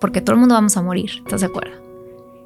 porque todo el mundo vamos a morir, ¿estás de acuerdo?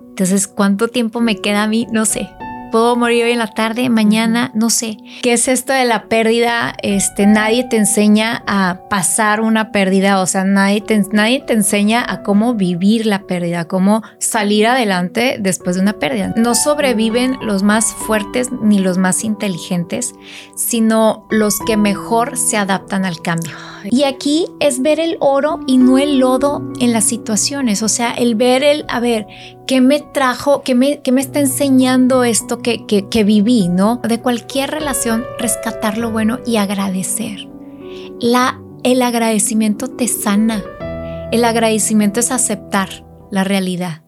Entonces, ¿cuánto tiempo me queda a mí? No sé puedo morir hoy en la tarde, mañana, no sé. ¿Qué es esto de la pérdida? Este, nadie te enseña a pasar una pérdida, o sea, nadie te, nadie te enseña a cómo vivir la pérdida, cómo salir adelante después de una pérdida. No sobreviven los más fuertes ni los más inteligentes, sino los que mejor se adaptan al cambio. Y aquí es ver el oro y no el lodo en las situaciones, o sea, el ver el, a ver, ¿qué me trajo, qué me, qué me está enseñando esto que, que, que viví, ¿no? De cualquier relación, rescatar lo bueno y agradecer. La, el agradecimiento te sana. El agradecimiento es aceptar la realidad.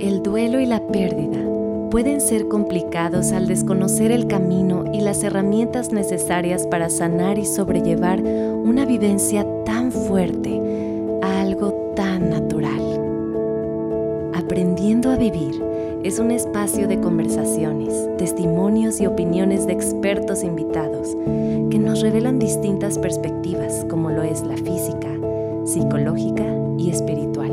El duelo y la pérdida pueden ser complicados al desconocer el camino y las herramientas necesarias para sanar y sobrellevar una vivencia tan fuerte a algo tan natural. Aprendiendo a vivir es un espacio de conversaciones, testimonios y opiniones de expertos invitados que nos revelan distintas perspectivas como lo es la física, psicológica y espiritual,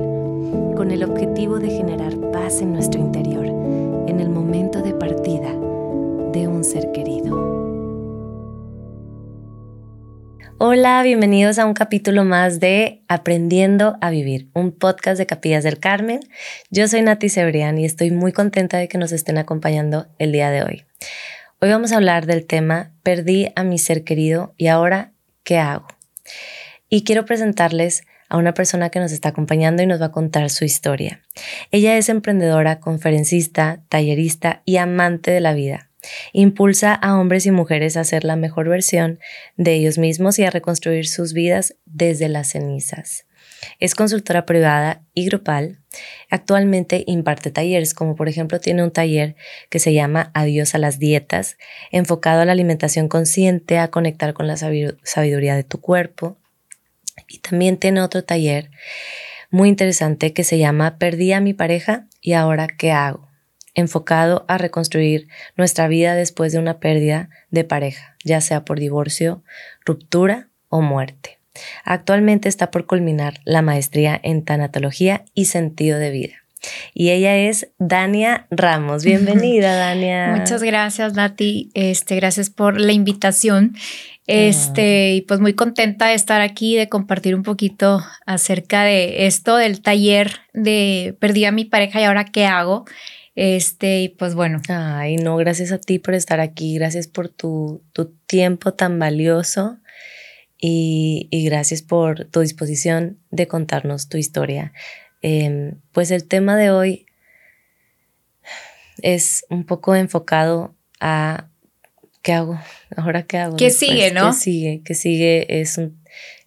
con el objetivo de generar paz en nuestro interior en el momento de partida de un ser querido. Hola, bienvenidos a un capítulo más de Aprendiendo a Vivir, un podcast de Capillas del Carmen. Yo soy Nati Cebrián y estoy muy contenta de que nos estén acompañando el día de hoy. Hoy vamos a hablar del tema Perdí a mi ser querido y ahora, ¿qué hago? Y quiero presentarles a una persona que nos está acompañando y nos va a contar su historia. Ella es emprendedora, conferencista, tallerista y amante de la vida. Impulsa a hombres y mujeres a ser la mejor versión de ellos mismos y a reconstruir sus vidas desde las cenizas. Es consultora privada y grupal. Actualmente imparte talleres, como por ejemplo tiene un taller que se llama Adiós a las dietas, enfocado a la alimentación consciente, a conectar con la sabiduría de tu cuerpo, y también tiene otro taller muy interesante que se llama Perdí a mi pareja y ahora qué hago, enfocado a reconstruir nuestra vida después de una pérdida de pareja, ya sea por divorcio, ruptura o muerte. Actualmente está por culminar la maestría en tanatología y sentido de vida. Y ella es Dania Ramos. Bienvenida, Dania. Muchas gracias, Nati. Este, gracias por la invitación. Este, y pues muy contenta de estar aquí, de compartir un poquito acerca de esto, del taller de Perdí a mi pareja y ahora qué hago. Este, y pues bueno. Ay, no, gracias a ti por estar aquí, gracias por tu, tu tiempo tan valioso y, y, gracias por tu disposición de contarnos tu historia. Em, pues el tema de hoy es un poco enfocado a ¿qué hago? ¿Ahora qué hago? ¿Qué sigue, no? ¿Qué sigue? ¿Qué sigue? Es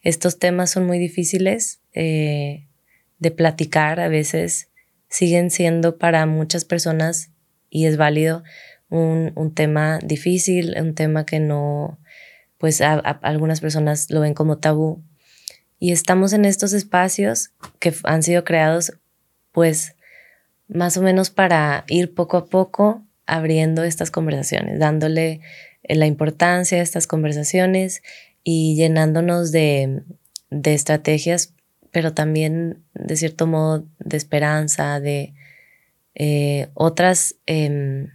estos temas son muy difíciles eh, de platicar a veces. Siguen siendo para muchas personas, y es válido, un, un tema difícil, un tema que no, pues algunas personas lo ven como tabú. Y estamos en estos espacios que han sido creados, pues, más o menos para ir poco a poco abriendo estas conversaciones, dándole eh, la importancia de estas conversaciones y llenándonos de, de estrategias, pero también de cierto modo de esperanza, de eh, otras, em,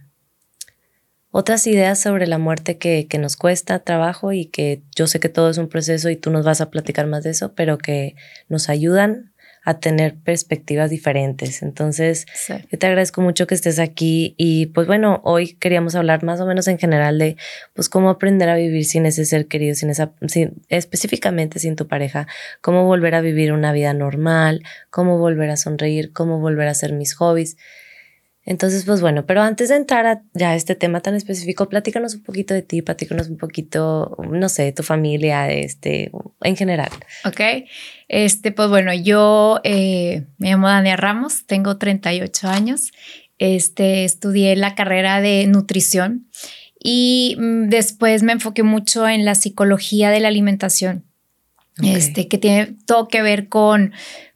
otras ideas sobre la muerte que, que, nos cuesta trabajo y que yo sé que todo es un proceso y tú nos vas a platicar más de eso, pero que nos ayudan a tener perspectivas diferentes. Entonces, yo te agradezco mucho que estés aquí y pues bueno, hoy queríamos hablar más o menos en general de pues cómo aprender a vivir sin ese ser querido, sin esa, sin, específicamente sin tu pareja, cómo volver a vivir una vida normal, cómo volver a sonreír, cómo volver a hacer mis hobbies. Entonces, pues bueno, pero antes de entrar a ya este tema tan específico, platícanos un poquito de ti, platícanos un poquito, no sé, de tu familia, este, en general. Ok, este, pues bueno, yo eh, me llamo Dania Ramos, tengo 38 años, este, estudié la carrera de nutrición y mm, después me enfoqué mucho en la psicología de la alimentación, este, que tiene todo que ver con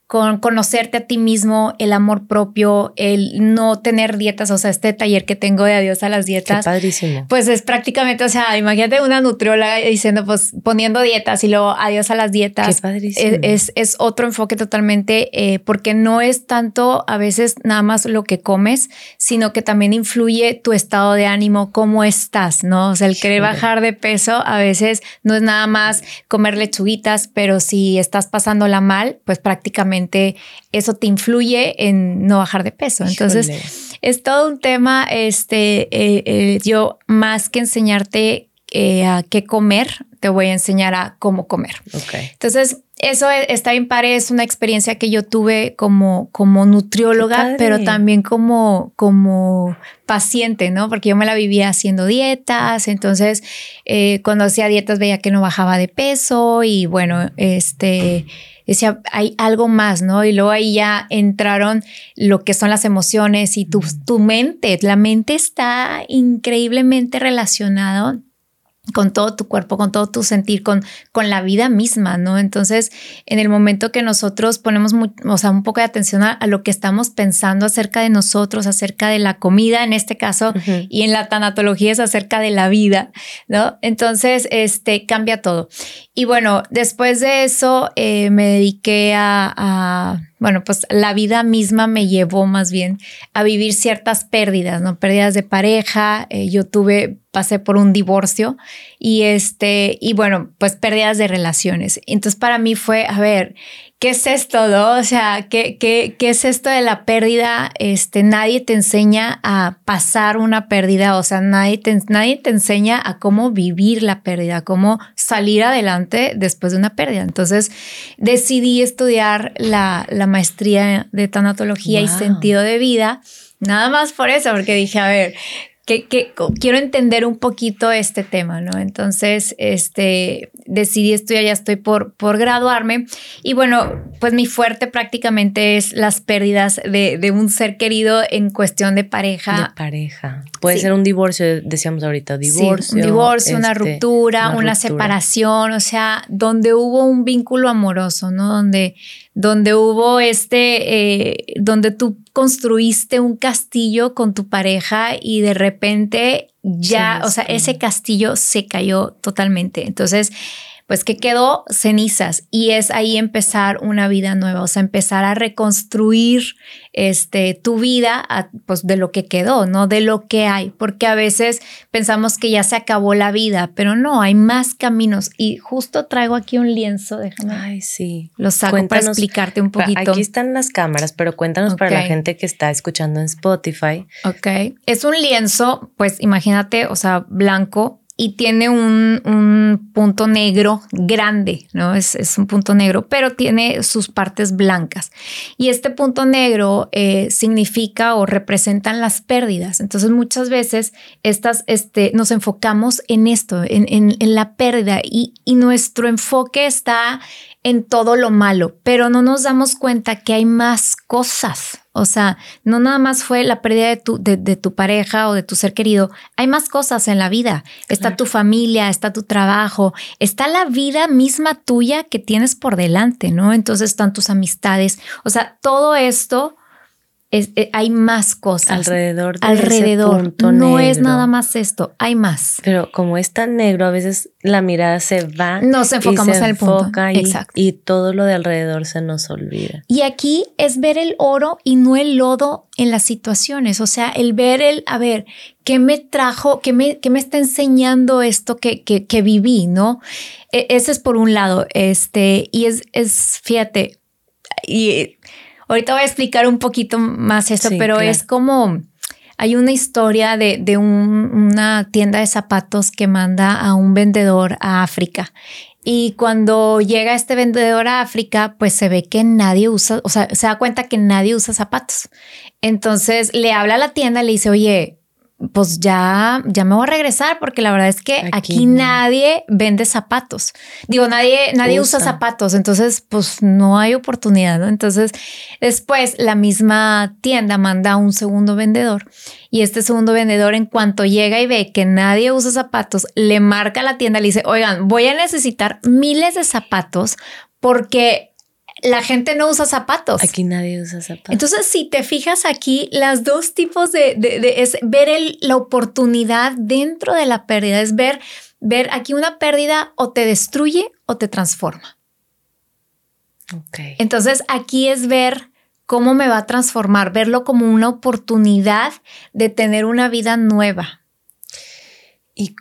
con conocerte a ti mismo, el amor propio, el no tener dietas, o sea, este taller que tengo de adiós a las dietas. Qué padrísimo. Pues es prácticamente, o sea, imagínate una nutrióloga diciendo, pues poniendo dietas y luego adiós a las dietas. Qué padrísimo. Es, es, otro enfoque totalmente, eh, porque no es tanto a veces nada más lo que comes, sino que también influye tu estado de ánimo, cómo estás, ¿no? O sea, el querer bajar de peso a veces no es nada más comer lechuguitas, pero si estás pasándola mal, pues prácticamente eso te influye en no bajar de peso. Entonces, es todo un tema, este, eh, eh, yo más que enseñarte eh, a qué comer, te voy a enseñar a cómo comer. Entonces, eso e, está bien padre, es una experiencia que yo tuve como, como nutrióloga, pero también como, como paciente, ¿no? Porque yo me la vivía haciendo dietas, entonces cuando hacía dietas veía que no bajaba de peso y bueno, este decía, hay algo más, ¿no? Y luego ahí ya entraron lo que son las emociones y tu, tu mente, la mente está increíblemente relacionada con todo tu cuerpo, con todo tu sentir, con, con la vida misma, ¿no? Entonces, en el momento que nosotros ponemos o sea, un poco de atención a, lo que estamos pensando acerca de nosotros, acerca de la comida en este caso, y en la tanatología es acerca de la vida, ¿no? Entonces, este, cambia todo. Y bueno, después de eso eh, me dediqué a bueno, pues la vida misma me llevó más bien a vivir ciertas pérdidas, ¿no? Pérdidas de pareja, eh, yo tuve, pasé por un divorcio y este, y bueno, pues pérdidas de relaciones. Entonces para mí fue, a ver, ¿qué es esto, no? O sea, ¿qué, qué, qué es esto de la pérdida? Este, nadie te enseña a pasar una pérdida, o sea, nadie te, nadie te enseña a cómo vivir la pérdida, cómo salir adelante después de una pérdida. Entonces, decidí estudiar la, la maestría de tanatología y sentido de vida, nada más por eso, porque dije, a ver, que, quiero entender un poquito este tema, ¿no? Entonces, este, decidí estudiar, ya estoy por, por graduarme y bueno, pues mi fuerte prácticamente es las pérdidas de, de un ser querido en cuestión de pareja. De pareja. Puede ser un divorcio, decíamos ahorita, divorcio. un divorcio, una, este, ruptura, una, separación, o sea, donde hubo un vínculo amoroso, ¿no? Donde, donde hubo este, eh, donde tú construiste un castillo con tu pareja y de repente ya, o sea, ese castillo se cayó totalmente. Entonces, pues que quedó cenizas y es ahí empezar una vida nueva, o sea, empezar a reconstruir este, tu vida pues de lo que quedó, no de lo que hay, porque a veces pensamos que ya se acabó la vida, pero no, hay más caminos y justo traigo aquí un lienzo, déjame. Ay, sí. Lo saco para explicarte un poquito. Aquí están las cámaras, pero cuéntanos para la gente que está escuchando en Spotify. Ok, es un lienzo, pues imagínate, o sea, blanco y tiene un, un, punto negro grande, ¿no? Es, es, un punto negro, pero tiene sus partes blancas. Y este punto negro eh, significa o representan las pérdidas. Entonces muchas veces estas, este, nos enfocamos en esto, en, en, en la pérdida y, y nuestro enfoque está en todo lo malo, pero no nos damos cuenta que hay más cosas. O sea, no nada más fue la pérdida de tu, de, tu pareja o de tu ser querido. Hay más cosas en la vida. Está tu familia, está tu trabajo, está la vida misma tuya que tienes por delante, ¿no? Entonces están tus amistades. O sea, todo esto eh, hay más cosas alrededor de alrededor. no es nada más esto hay más. Pero como es tan negro a veces la mirada se va nos enfocamos en el punto y, Exacto. y todo lo de alrededor se nos olvida. Y aquí es ver el oro y no el lodo en las situaciones. O sea el ver el a ver qué me trajo qué me, qué me está enseñando esto que, que, que viví no e, ese es por un lado este y es es fíjate y Ahorita voy a explicar un poquito más esto, pero es como hay una historia de, de una tienda de zapatos que manda a un vendedor a África. Y cuando llega este vendedor a África, pues se ve que nadie usa, o sea, se da cuenta que nadie usa zapatos. Entonces le habla a la tienda y le dice, oye, pues ya, ya me voy a regresar porque la verdad es que aquí, nadie vende zapatos. Digo, nadie, nadie usa. zapatos, entonces pues no hay oportunidad, ¿no? Entonces después la misma tienda manda a un segundo vendedor y este segundo vendedor en cuanto llega y ve que nadie usa zapatos, le marca a la tienda, le dice, oigan, voy a necesitar miles de zapatos porque la gente no usa zapatos. Aquí nadie usa zapatos. Entonces, si te fijas aquí, las dos tipos de, de, es ver la oportunidad dentro de la pérdida, es ver, ver aquí una pérdida o te destruye o te transforma. Okay. Entonces, aquí es ver cómo me va a transformar, verlo como una oportunidad de tener una vida nueva. Y,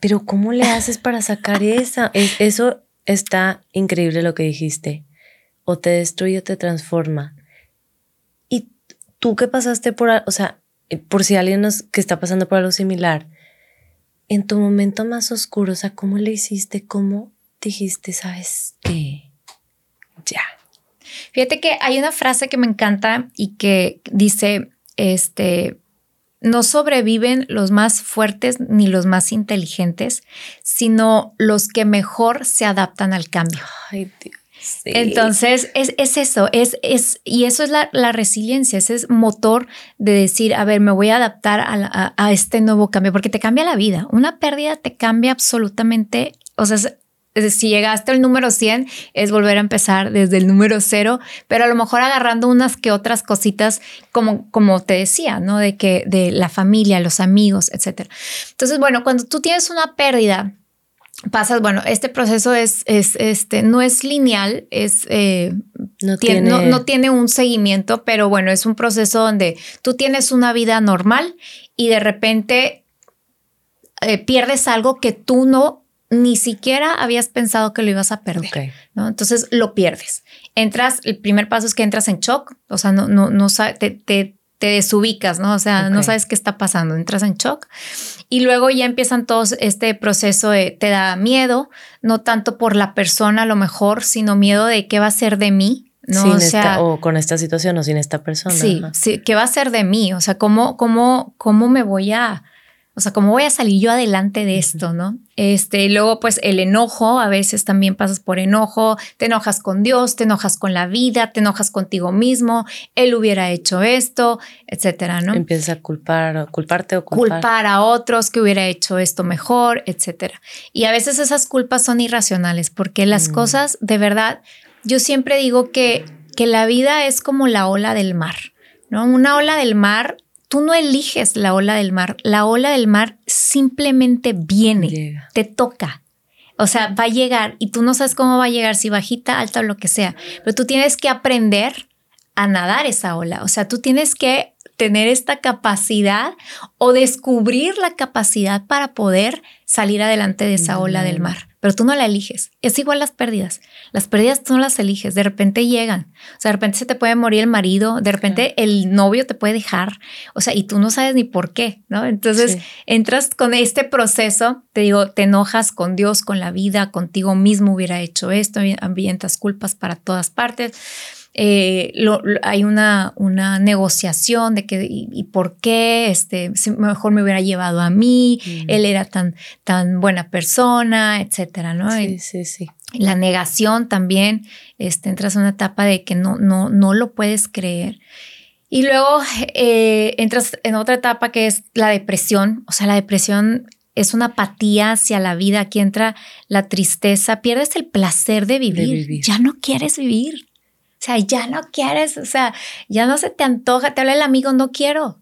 pero ¿cómo le haces para sacar esa? eso está increíble lo que dijiste. O te destruye o te transforma. Y tú que pasaste por, o sea, por si alguien nos, que está pasando por algo similar, en tu momento más oscuro, o sea, ¿cómo le hiciste? ¿Cómo dijiste, sabes qué? Ya Fíjate que hay una frase que me encanta y que dice, este, no sobreviven los más fuertes ni los más inteligentes, sino los que mejor se adaptan al cambio. Ay, Dios. Entonces, es, eso, es, es, y eso es la, resiliencia, ese es motor de decir, a ver, me voy a adaptar a, a, este nuevo cambio, porque te cambia la vida. Una pérdida te cambia absolutamente, o sea, si llegaste al número 100, es volver a empezar desde el número cero, pero a lo mejor agarrando unas que otras cositas, como, como te decía, ¿no? De que de la familia, los amigos, etcétera. Entonces, bueno, cuando tú tienes una pérdida, pasas, bueno, este proceso es, es este, no es lineal, es, eh, no, tiene... No, tiene un seguimiento, pero bueno, es un proceso donde tú tienes una vida normal y de repente eh, pierdes algo que tú no ni siquiera habías pensado que lo ibas a perder, ¿no? Entonces lo pierdes. Entras, el primer paso es que entras en shock, o sea, no, no, no te, te, te desubicas, ¿no? O sea, no sabes qué está pasando, entras en shock y luego ya empiezan todos este proceso de, te da miedo, no tanto por la persona a lo mejor, sino miedo de qué va a ser de mí, ¿no? o, sea, o con esta situación o sin esta persona. Sí, sí, ¿qué va a ser de mí? O sea, ¿cómo, cómo, cómo me voy a, o sea, ¿cómo voy a salir yo adelante de esto, no? Este, luego, pues el enojo, a veces también pasas por enojo, te enojas con Dios, te enojas con la vida, te enojas contigo mismo, él hubiera hecho esto, etcétera, ¿no? Empiezas a culpar, culparte o culpar. culpar a otros que hubiera hecho esto mejor, etcétera. Y a veces esas culpas son irracionales porque las mm. cosas, de verdad, yo siempre digo que, que la vida es como la ola del mar, ¿no? Una ola del mar tú no eliges la ola del mar, la ola del mar simplemente viene, te toca. O sea, va a llegar y tú no sabes cómo va a llegar, si bajita, alta o lo que sea, pero tú tienes que aprender a nadar esa ola. O sea, tú tienes que tener esta capacidad o descubrir la capacidad para poder salir adelante de esa ola del mar pero tú no la eliges. Es igual las pérdidas. Las pérdidas tú no las eliges, de repente llegan. O sea, de repente se te puede morir el marido, de repente el novio te puede dejar, o sea, y tú no sabes ni por qué, ¿no? Entonces entras con este proceso, te digo, te enojas con Dios, con la vida, contigo mismo hubiera hecho esto, ambientas culpas para todas partes eh, hay una, una negociación de que y, por qué este, mejor me hubiera llevado a mí, mm. él era tan, tan buena persona, etcétera, ¿no? Sí, sí, sí. La negación también, este, entras en una etapa de que no, no, no lo puedes creer. Y luego eh, entras en otra etapa que es la depresión. O sea, la depresión es una apatía hacia la vida. Aquí entra la tristeza. Pierdes el placer de vivir. Ya no quieres vivir. O sea, ya no quieres, o sea, ya no se te antoja, te habla el amigo, no quiero.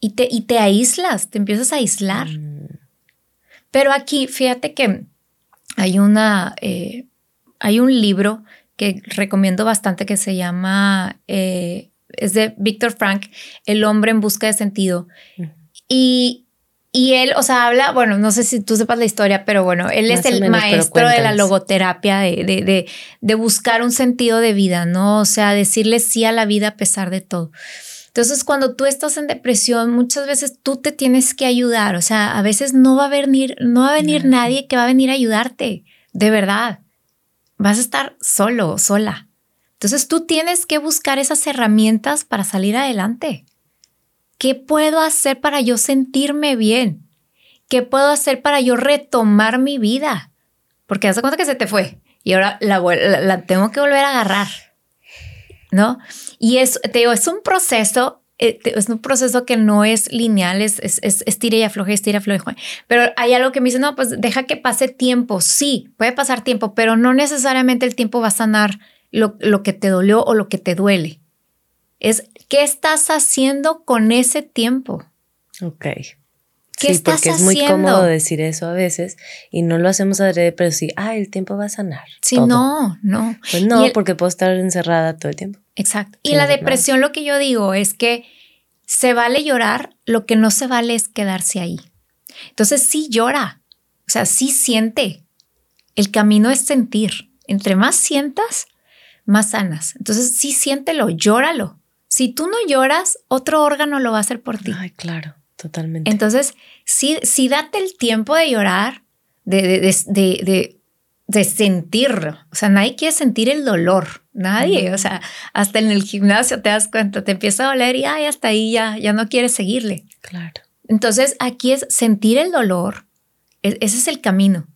Y te, y te aíslas, te empiezas a aislar. Mm. Pero aquí, fíjate que hay una, eh, hay un libro que recomiendo bastante que se llama, eh, es de Víctor Frank, El hombre en busca de sentido. Mm. Y y él, o sea, habla, bueno, no sé si tú sepas la historia, pero bueno, él es el maestro de la logoterapia, de, de, de, buscar un sentido de vida, ¿no? O sea, decirle sí a la vida a pesar de todo. Entonces, cuando tú estás en depresión, muchas veces tú te tienes que ayudar. O sea, a veces no va a venir, no va a venir nadie que va a venir a ayudarte. De verdad. Vas a estar solo, sola. Entonces, tú tienes que buscar esas herramientas para salir adelante. ¿Qué puedo hacer para yo sentirme bien? ¿Qué puedo hacer para yo retomar mi vida? Porque haz cuenta que se te fue y ahora la, tengo que volver a agarrar. ¿No? Y es, te digo, es un proceso eh, es un proceso que no es lineal, es, es, es, tira y afloje, estira y afloje. Pero hay algo que me dice, no, pues deja que pase tiempo. Sí, puede pasar tiempo, pero no necesariamente el tiempo va a sanar lo, lo que te dolió o lo que te duele. Es qué estás haciendo con ese tiempo. Ok. ¿Qué sí, porque es muy cómodo decir eso a veces y no lo hacemos adrede, pero sí, ah, el tiempo va a sanar. Sí, no, no. Pues no, porque puedo estar encerrada todo el tiempo. Exacto. Y la depresión, lo que yo digo es que se vale llorar, lo que no se vale es quedarse ahí. Entonces sí llora, o sea, sí siente. El camino es sentir. Entre más sientas, más sanas. Entonces sí siéntelo, llóralo. Si tú no lloras, otro órgano lo va a hacer por ti. Ay, claro. Totalmente. Entonces, sí, sí date el tiempo de llorar, de, de, de, sentirlo. O sea, nadie quiere sentir el dolor. Nadie. O sea, hasta en el gimnasio te das cuenta, te empieza a doler y ay, hasta ahí ya, ya no quieres seguirle. Claro. Entonces, aquí es sentir el dolor. E, ese es el camino.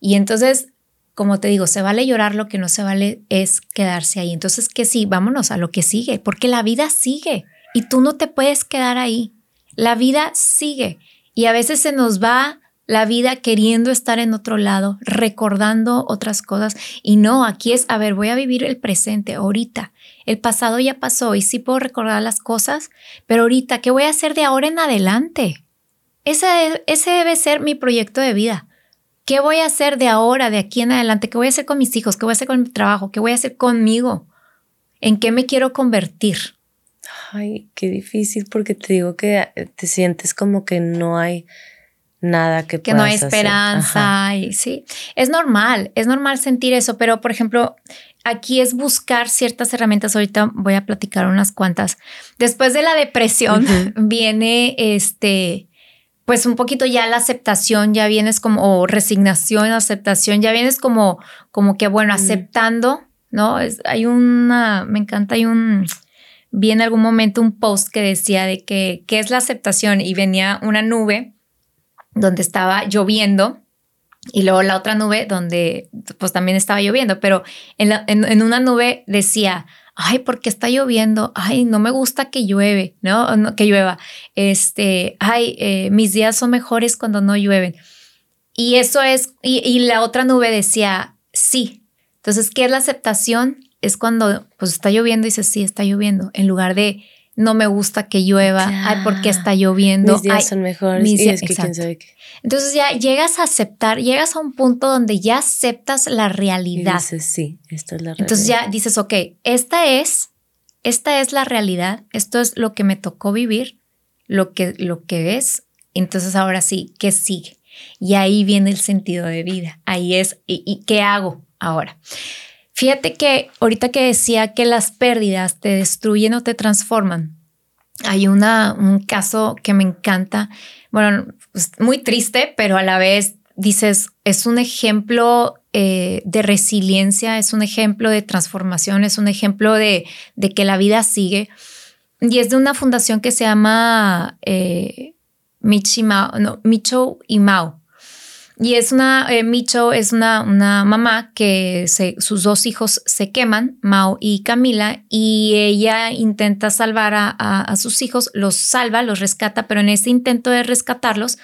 Y entonces, como te digo, se vale llorar, lo que no se vale es quedarse ahí. Entonces, que sí, vámonos a lo que sigue, porque la vida sigue y tú no te puedes quedar ahí. La vida sigue y a veces se nos va la vida queriendo estar en otro lado, recordando otras cosas. Y no, aquí es, a ver, voy a vivir el presente, ahorita. El pasado ya pasó y sí puedo recordar las cosas, pero ahorita, ¿qué voy a hacer de ahora en adelante? Ese, ese debe ser mi proyecto de vida. ¿Qué voy a hacer de ahora, de aquí en adelante? ¿Qué voy a hacer con mis hijos? ¿Qué voy a hacer con mi trabajo? ¿Qué voy a hacer conmigo? ¿En qué me quiero convertir? Ay, qué difícil porque te digo que eh, te sientes como que no hay nada que que no hay esperanza y sí es normal es normal sentir eso pero por ejemplo aquí es buscar ciertas herramientas ahorita voy a platicar unas cuantas después de la depresión viene este pues un poquito ya la aceptación ya vienes como resignación aceptación ya vienes como como que bueno aceptando no es, hay una me encanta hay un vi en algún momento un post que decía de que qué es la aceptación y venía una nube donde estaba lloviendo y luego la otra nube donde pues también estaba lloviendo, pero en, en, una nube decía, ay, ¿por qué está lloviendo? Ay, no me gusta que llueve, ¿no? que llueva. Este, ay, eh, mis días son mejores cuando no llueven. Y eso es, y, y la otra nube decía, sí. Entonces, ¿qué es la aceptación? es cuando pues está lloviendo y dices, sí, está lloviendo, en lugar de no me gusta que llueva, ay, porque está lloviendo. Mis días son mejores. Mis días, es quién sabe qué. Entonces ya llegas a aceptar, llegas a un punto donde ya aceptas la realidad. dices, sí, esta es la realidad. Entonces ya dices, ok, esta es, esta es la realidad, esto es lo que me tocó vivir, lo que, lo que es. Entonces ahora sí, ¿qué sigue? Y ahí viene el sentido de vida. Ahí es, y qué hago ahora? Fíjate que ahorita que decía que las pérdidas te destruyen o te transforman, hay una, un caso que me encanta, bueno, pues, muy triste, pero a la vez dices, es un ejemplo eh, de resiliencia, es un ejemplo de transformación, es un ejemplo de, de, que la vida sigue. Y es de una fundación que se llama eh, no, Micho y Mao. Y es una, eh, Micho es una, una mamá que sus dos hijos se queman, Mao y Camila, y ella intenta salvar a, sus hijos, los salva, los rescata, pero en ese intento de rescatarlos,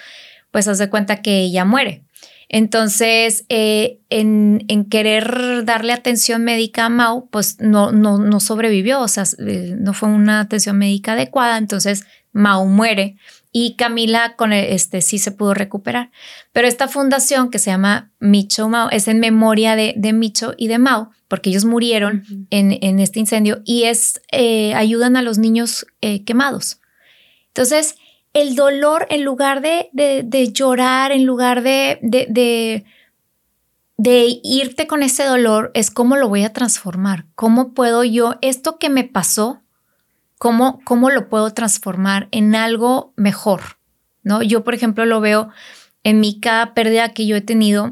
pues hace cuenta que ella muere. Entonces, eh, en, en, querer darle atención médica a Mao, pues no, no, no sobrevivió, o sea, eh, no fue una atención médica adecuada, entonces Mao muere y Camila con este sí se pudo recuperar. Pero esta fundación que se llama Micho Mao es en memoria de, de Micho y de Mao, porque ellos murieron en, en, este incendio y es eh, ayudan a los niños eh, quemados. Entonces, el dolor, en lugar de, de, llorar, en lugar de, de, de irte con ese dolor, es cómo lo voy a transformar. ¿Cómo puedo yo, esto que me pasó, ¿Cómo, cómo lo puedo transformar en algo mejor? ¿No? Yo, por ejemplo, lo veo en mi cada pérdida que yo he tenido,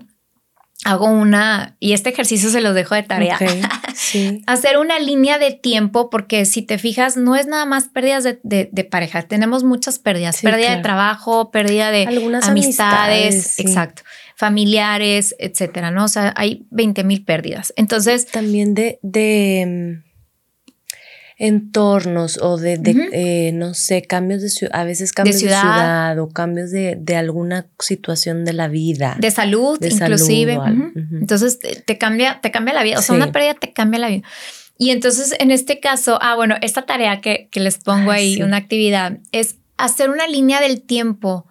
hago una, y este ejercicio se los dejo de tarea, hacer una línea de tiempo, porque si te fijas, no es nada más pérdidas de, pareja, tenemos muchas pérdidas, pérdida de trabajo, pérdida de Algunas amistades, exacto, familiares, etcétera, ¿no? O sea, hay 20 mil pérdidas. Entonces... También de, de entornos o de, eh, no sé, cambios de ciudad, a veces cambios de ciudad, o cambios de, alguna situación de la vida. De salud, inclusive. Entonces te, cambia, te cambia la vida. O sea, una pérdida te cambia la vida. Y entonces en este caso, ah, bueno, esta tarea que, les pongo ahí, una actividad, es hacer una línea del tiempo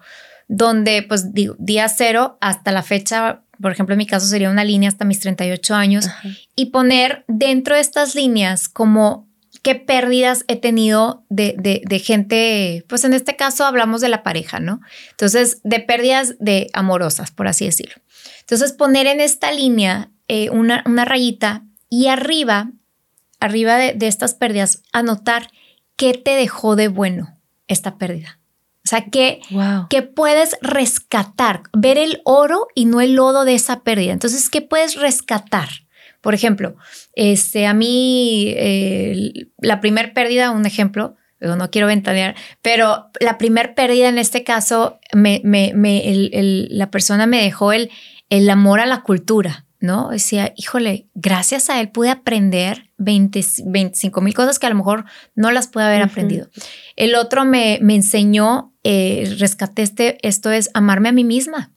donde, pues, digo, día cero hasta la fecha por ejemplo, en mi caso sería una línea hasta mis 38 años, y poner dentro de estas líneas como qué pérdidas he tenido de, de, gente, pues en este caso hablamos de la pareja, ¿no? Entonces, de pérdidas de amorosas, por así decirlo. Entonces, poner en esta línea eh, una, una, rayita y arriba, arriba de, de estas pérdidas, anotar qué te dejó de bueno esta pérdida. O sea, que, que puedes rescatar, ver el oro y no el lodo de esa pérdida. Entonces, ¿qué puedes rescatar? Por ejemplo, este, a mí la primer pérdida, un ejemplo, no quiero ventanear, pero la primer pérdida en este caso, me, me, la persona me dejó el, el amor a la cultura, ¿no? Decía, híjole, gracias a él pude aprender 20, 25 mil cosas que a lo mejor no las pude haber aprendido. El otro me, me enseñó, eh, rescaté este, esto es amarme a mí misma.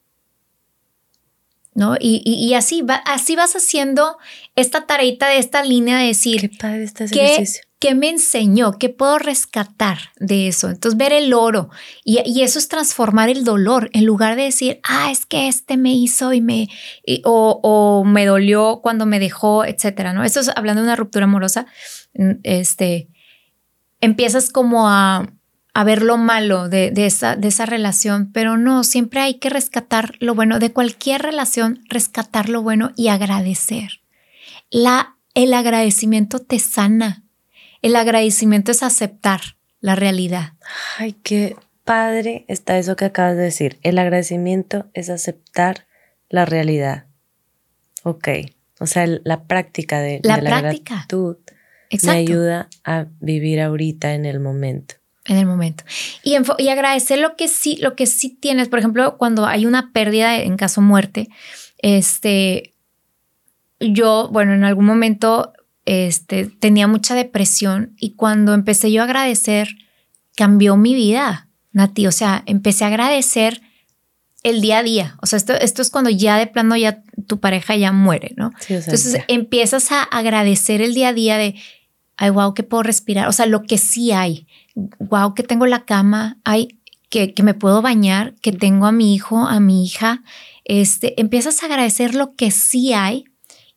¿No? Y, y, así, va, así vas haciendo esta tareita de esta línea de decir, qué padre este ejercicio. ¿qué, me enseñó? ¿Qué puedo rescatar de eso? Entonces, ver el oro y, y, eso es transformar el dolor en lugar de decir, ah, es que este me hizo y me, o, o, me dolió cuando me dejó, etcétera, ¿no? Eso es hablando de una ruptura amorosa, mm, este, empiezas como a, a ver lo malo de, esa, de esa relación, pero no, siempre hay que rescatar lo bueno de cualquier relación, rescatar lo bueno y agradecer. La, el agradecimiento te sana. El agradecimiento es aceptar la realidad. Ay, qué padre está eso que acabas de decir. El agradecimiento es aceptar la realidad. Ok. O sea, la práctica de la, gratitud me ayuda a vivir ahorita en el momento en el momento. Y, y, agradecer lo que sí, lo que sí tienes. Por ejemplo, cuando hay una pérdida en caso muerte, este, yo, bueno, en algún momento este, tenía mucha depresión y cuando empecé yo a agradecer, cambió mi vida, Nati. O sea, empecé a agradecer el día a día. O sea, esto, esto es cuando ya de plano ya tu pareja ya muere, ¿no? Entonces empiezas a agradecer el día a día de, ay, wow, que puedo respirar. O sea, lo que sí hay wow, que tengo la cama, hay que, que me puedo bañar, que tengo a mi hijo, a mi hija. Este, empiezas a agradecer lo que sí hay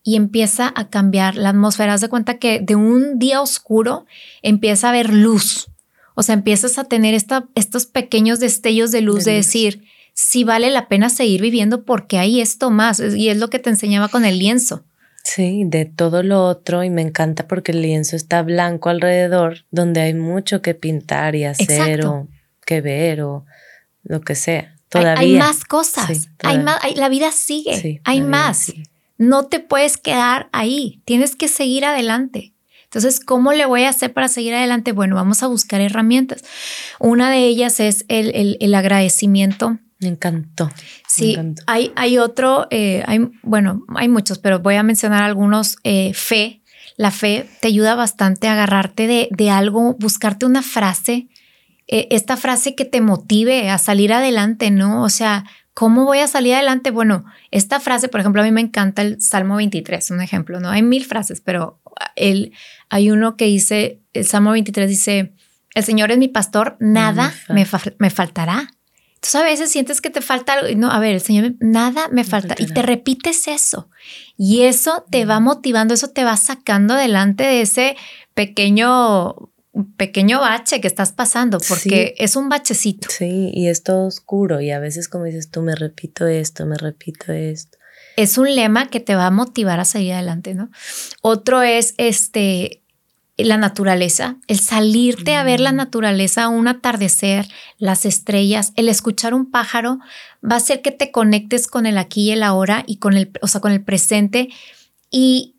y empieza a cambiar la atmósfera. Haz de cuenta que de un día oscuro empieza a haber luz. O sea, empiezas a tener esta, estos pequeños destellos de luz de, de decir, sí vale la pena seguir viviendo porque hay esto más. Y es lo que te enseñaba con el lienzo. Sí, de todo lo otro y me encanta porque el lienzo está blanco alrededor, donde hay mucho que pintar y hacer o que ver o lo que sea. Todavía. Hay, más cosas, hay más, la vida sigue, hay más. No te puedes quedar ahí, tienes que seguir adelante. Entonces, ¿cómo le voy a hacer para seguir adelante? Bueno, vamos a buscar herramientas. Una de ellas es el, el, el agradecimiento me encantó. Sí, Hay, hay otro, eh, hay, bueno, hay muchos, pero voy a mencionar algunos. Eh, fe, la fe te ayuda bastante a agarrarte de, de algo, buscarte una frase, eh, esta frase que te motive a salir adelante, ¿no? O sea, ¿cómo voy a salir adelante? Bueno, esta frase, por ejemplo, a mí me encanta el Salmo 23, un ejemplo, ¿no? Hay mil frases, pero el, hay uno que dice, el Salmo 23 dice, el Señor es mi pastor, nada me, me faltará. Entonces a veces sientes que te falta algo. No, a ver, el Señor, nada me falta. Y te repites eso. Y eso te va motivando, eso te va sacando adelante de ese pequeño pequeño bache que estás pasando, porque es un bachecito. Sí, y es todo oscuro y a veces como dices tú, me repito esto, me repito esto. Es un lema que te va a motivar a seguir adelante, ¿no? Otro es este la naturaleza, el salirte a ver la mm. naturaleza, un atardecer, las estrellas, el escuchar un pájaro, va a hacer que te conectes con el aquí y el ahora y con el, o sea, con el presente. Y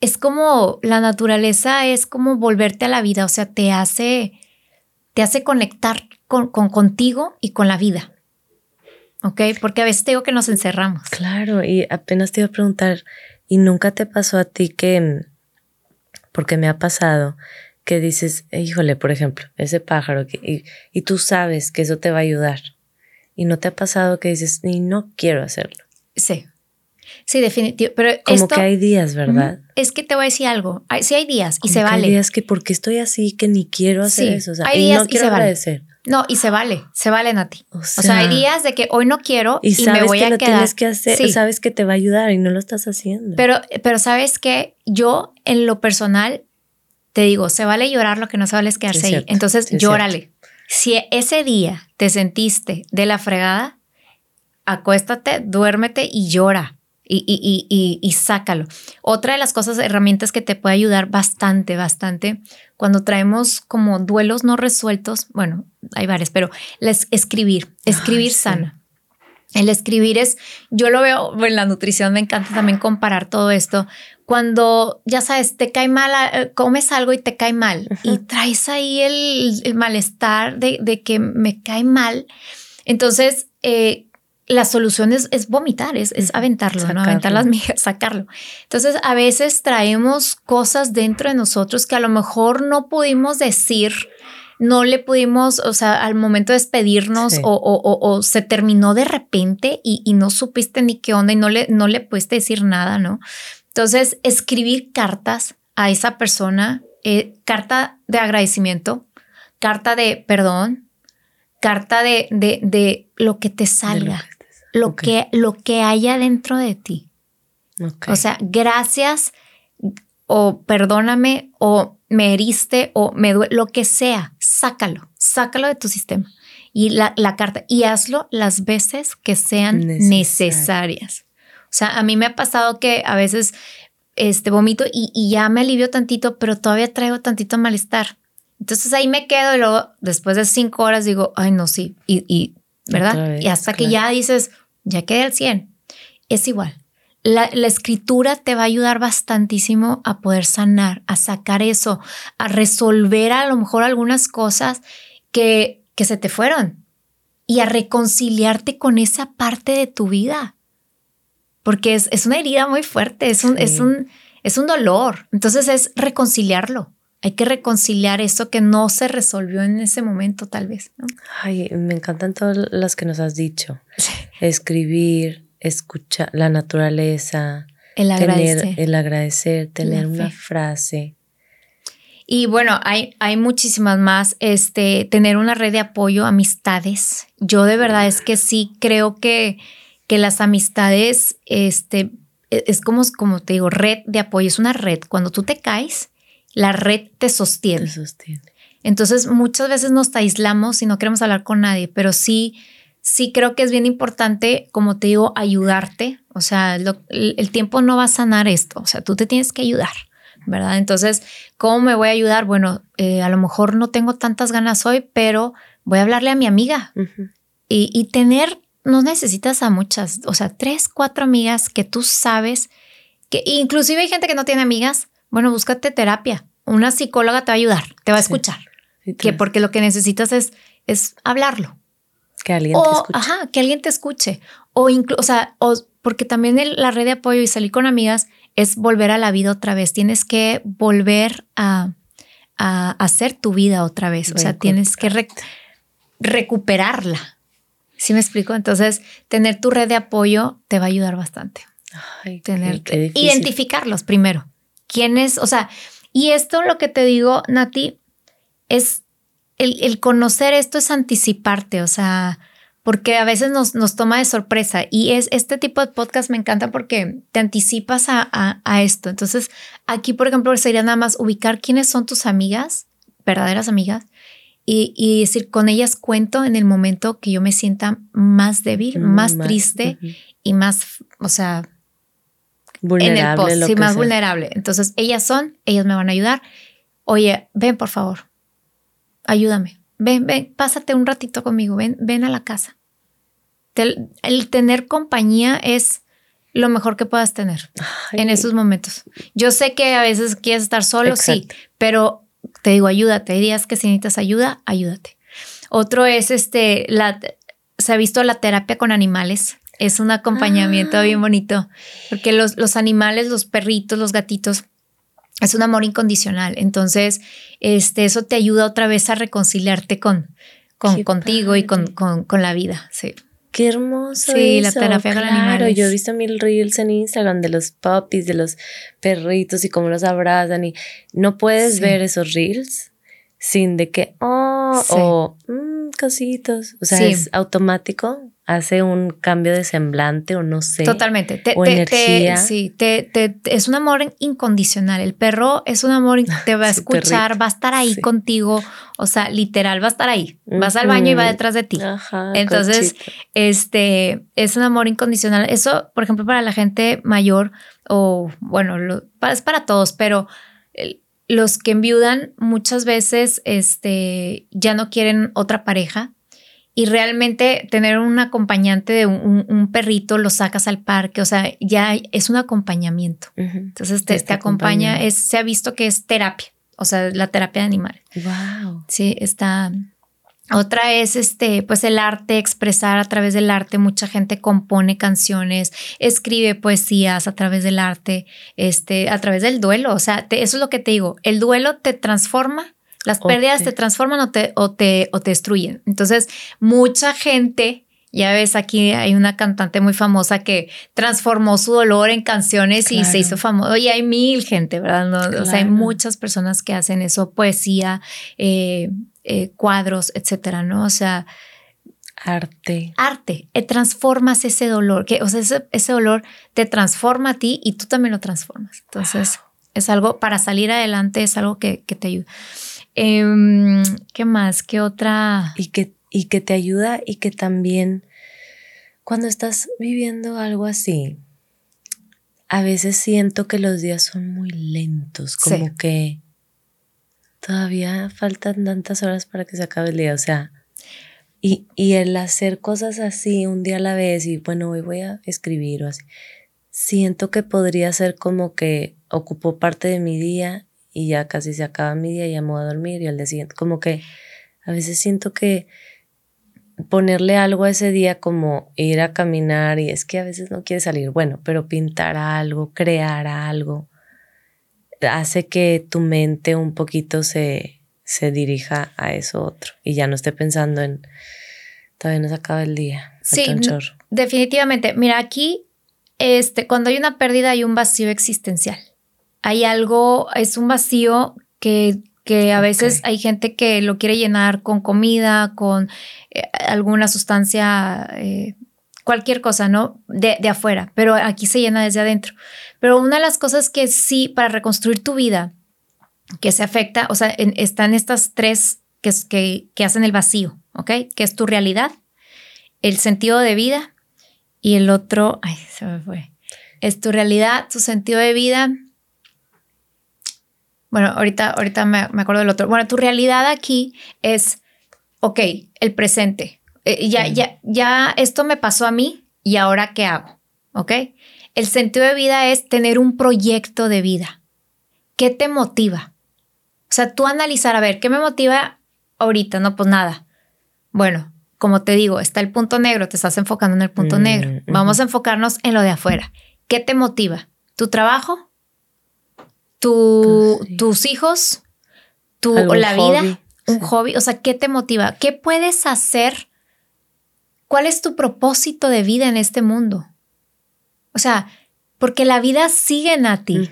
es como la naturaleza es como volverte a la vida, o sea, te hace, te hace conectar con, con contigo y con la vida. ¿Ok? Porque a veces te digo que nos encerramos. Claro, y apenas te iba a preguntar, ¿y nunca te pasó a ti que porque me ha pasado que dices, híjole, por ejemplo, ese pájaro, y, y, tú sabes que eso te va a ayudar. Y no te ha pasado que dices, ni no quiero hacerlo. Sí. Sí, definitivamente. Pero Como que hay días, ¿verdad? Es que te voy a decir algo. sí hay días y se vale. Hay días que porque estoy así que ni quiero hacer eso. O sea, hay días no quiero y se agradecer. No, y se vale, se vale, Nati. O sea, o sea, hay días de que hoy no quiero y, me voy que a lo quedar. Tienes que hacer, sabes que te va a ayudar y no lo estás haciendo. Pero, pero sabes que yo en lo personal te digo, se vale llorar, lo que no se vale es quedarse ahí. Entonces, llórale. Si ese día te sentiste de la fregada, acuéstate, duérmete y llora y, y, y, y, sácalo. Otra de las cosas, herramientas que te puede ayudar bastante, bastante, cuando traemos como duelos no resueltos, bueno, hay varias, pero les, escribir, escribir sana. El escribir es, yo lo veo en la nutrición, me encanta también comparar todo esto. Cuando, ya sabes, te cae mal, eh, comes algo y te cae mal y traes ahí el, el malestar de, de, que me cae mal. Entonces, eh, la solución es, vomitar, es, aventarlo, ¿no? Aventar las migas, sacarlo. Entonces, a veces traemos cosas dentro de nosotros que a lo mejor no pudimos decir, no le pudimos, o sea, al momento de despedirnos o, se terminó de repente y, no supiste ni qué onda y no le, no le pudiste decir nada, ¿no? Entonces, escribir cartas a esa persona, eh, carta de agradecimiento, carta de perdón, carta de, de, de lo que te salga lo, que, lo que haya dentro de ti. O sea, gracias o perdóname o me heriste o me duele, lo que sea, sácalo, sácalo de tu sistema. Y la, la carta, y hazlo las veces que sean necesarias. O sea, a mí me ha pasado que a veces este, vomito y, y ya me alivio tantito, pero todavía traigo tantito malestar. Entonces ahí me quedo y luego después de cinco horas digo, ay, no, sí, y, y ¿verdad? y hasta que ya dices, ya quedé al 100. Es igual. La, escritura te va a ayudar bastantísimo a poder sanar, a sacar eso, a resolver a lo mejor algunas cosas que, que se te fueron y a reconciliarte con esa parte de tu vida. Porque es, es una herida muy fuerte, es un, es, un, es un dolor. Entonces es reconciliarlo. Hay que reconciliar eso que no se resolvió en ese momento, tal vez. Ay, me encantan todas las que nos has dicho. Escribir, escuchar la naturaleza, el agradecer, tener, el agradecer tener una frase. Y bueno, hay, hay muchísimas más. Este, tener una red de apoyo, amistades. Yo de verdad es que sí creo que, que las amistades, este, e, es como, como te digo, red de apoyo, es una red. Cuando tú te caes, la red te sostiene. Te sostiene. Entonces, muchas veces nos aislamos y no queremos hablar con nadie, pero sí, sí creo que es bien importante, como te digo, ayudarte. O sea, el, tiempo no va a sanar esto. O sea, tú te tienes que ayudar, ¿verdad? Entonces, ¿cómo me voy a ayudar? Bueno, eh, a lo mejor no tengo tantas ganas hoy, pero voy a hablarle a mi amiga y, y tener, no necesitas a muchas, o sea, tres, cuatro amigas que tú sabes que inclusive hay gente que no tiene amigas, bueno, búscate terapia. Una psicóloga te va a ayudar, te va a escuchar. que porque lo que necesitas es, es hablarlo. Que alguien te escuche. Ajá, que alguien te escuche. O incluso, o sea, o, porque también la red de apoyo y salir con amigas es volver a la vida otra vez. Tienes que volver a, a hacer tu vida otra vez. O sea, tienes que recuperarla. ¿Sí me explico? Entonces, tener tu red de apoyo te va a ayudar bastante. Ay, tener, identificarlos primero quién es, o sea, y esto lo que te digo, Nati, es el, conocer esto es anticiparte, o sea, porque a veces nos, nos, toma de sorpresa y es este tipo de podcast me encanta porque te anticipas a, esto. Entonces, aquí, por ejemplo, sería nada más ubicar quiénes son tus amigas, verdaderas amigas, y, decir, con ellas cuento en el momento que yo me sienta más débil, mm, más, triste y más, o sea, en el post, sí, más vulnerable. Entonces, ellas son, ellas me van a ayudar. Oye, ven por favor, ayúdame. Ven, ven, pásate un ratito conmigo, ven, ven a la casa. El, tener compañía es lo mejor que puedas tener en esos momentos. Yo sé que a veces quieres estar solo, sí, pero te digo, ayúdate. Hay días que si necesitas ayuda, ayúdate. Otro es este, la, se ha visto la terapia con animales. Es un acompañamiento bien ah. bonito, porque los, los animales, los perritos, los gatitos, es un amor incondicional. Entonces, este, eso te ayuda otra vez a reconciliarte con, con contigo y con, con, con, la vida. Sí. Qué hermoso. Sí, la terapia con animales. Yo he visto mil reels en Instagram de los puppies, de los perritos y cómo los abrazan y no puedes ver esos reels sin de que, oh, o mm, cositos. O sea, es automático, hace un cambio de semblante o no sé. Totalmente. Te, o energía. sí, te, es un amor incondicional. El perro es un amor, te va a escuchar, va a estar ahí contigo. O sea, literal, va a estar ahí. Vas al baño y va detrás de ti. Ajá, Entonces, este es un amor incondicional. Eso, por ejemplo, para la gente mayor o bueno, es para todos, pero los que enviudan muchas veces este, ya no quieren otra pareja y realmente tener un acompañante de un, perrito, lo sacas al parque, o sea, ya es un acompañamiento. Entonces te, acompaña, es, se ha visto que es terapia, o sea, la terapia de animal. Wow. Sí, está, otra es este, pues el arte, expresar a través del arte. Mucha gente compone canciones, escribe poesías a través del arte, este, a través del duelo. O sea, eso es lo que te digo. El duelo te transforma, las pérdidas te transforman o te, o te, o te destruyen. Entonces, mucha gente, ya ves, aquí hay una cantante muy famosa que transformó su dolor en canciones y se hizo famoso. Y hay mil gente, ¿verdad? O sea, hay muchas personas que hacen eso, poesía, eh, eh, cuadros, etcétera, ¿no? O sea, arte. Arte, eh, transformas ese dolor, que, o sea, ese, dolor te transforma a ti y tú también lo transformas. Entonces, es algo para salir adelante, es algo que, te ayuda. Em, ¿Qué más? ¿Qué otra? Y que, y que te ayuda y que también cuando estás viviendo algo así, a veces siento que los días son muy lentos, como que todavía faltan tantas horas para que se acabe el día, o sea, y, y, el hacer cosas así un día a la vez y bueno, hoy voy a escribir o así, siento que podría ser como que ocupó parte de mi día y ya casi se acaba mi día y ya me voy a dormir y al día siguiente, como que a veces siento que ponerle algo a ese día como ir a caminar y es que a veces no quiere salir, bueno, pero pintar algo, crear algo, hace que tu mente un poquito se, se dirija a eso otro y ya no esté pensando en todavía no se acaba el día. Sí, definitivamente. Mira, aquí este, cuando hay una pérdida hay un vacío existencial. Hay algo, es un vacío que, que a veces hay gente que lo quiere llenar con comida, con eh, alguna sustancia eh, cualquier cosa, ¿no? De, de, afuera, pero aquí se llena desde adentro. Pero una de las cosas que sí, para reconstruir tu vida, que se afecta, o sea, están estas tres que, que, que hacen el vacío, ¿ok? Que es tu realidad, el sentido de vida y el otro, ay, se me fue. Es tu realidad, tu sentido de vida. Bueno, ahorita, ahorita me, me acuerdo del otro. Bueno, tu realidad aquí es, ok, el presente, eh, ya, ya, ya esto me pasó a mí y ahora qué hago, ¿ok? El sentido de vida es tener un proyecto de vida. ¿Qué te motiva? O sea, tú analizar, a ver, ¿qué me motiva ahorita? No, pues nada. Bueno, como te digo, está el punto negro, te estás enfocando en el punto mm, negro. Vamos a enfocarnos en lo de afuera. ¿Qué te motiva? ¿Tu trabajo? Tu, pues ¿Tus hijos? ¿Tu, ¿La vida? ¿Un hobby? O sea, ¿qué te motiva? ¿Qué puedes hacer ¿Cuál es tu propósito de vida en este mundo? O sea, porque la vida sigue en ti.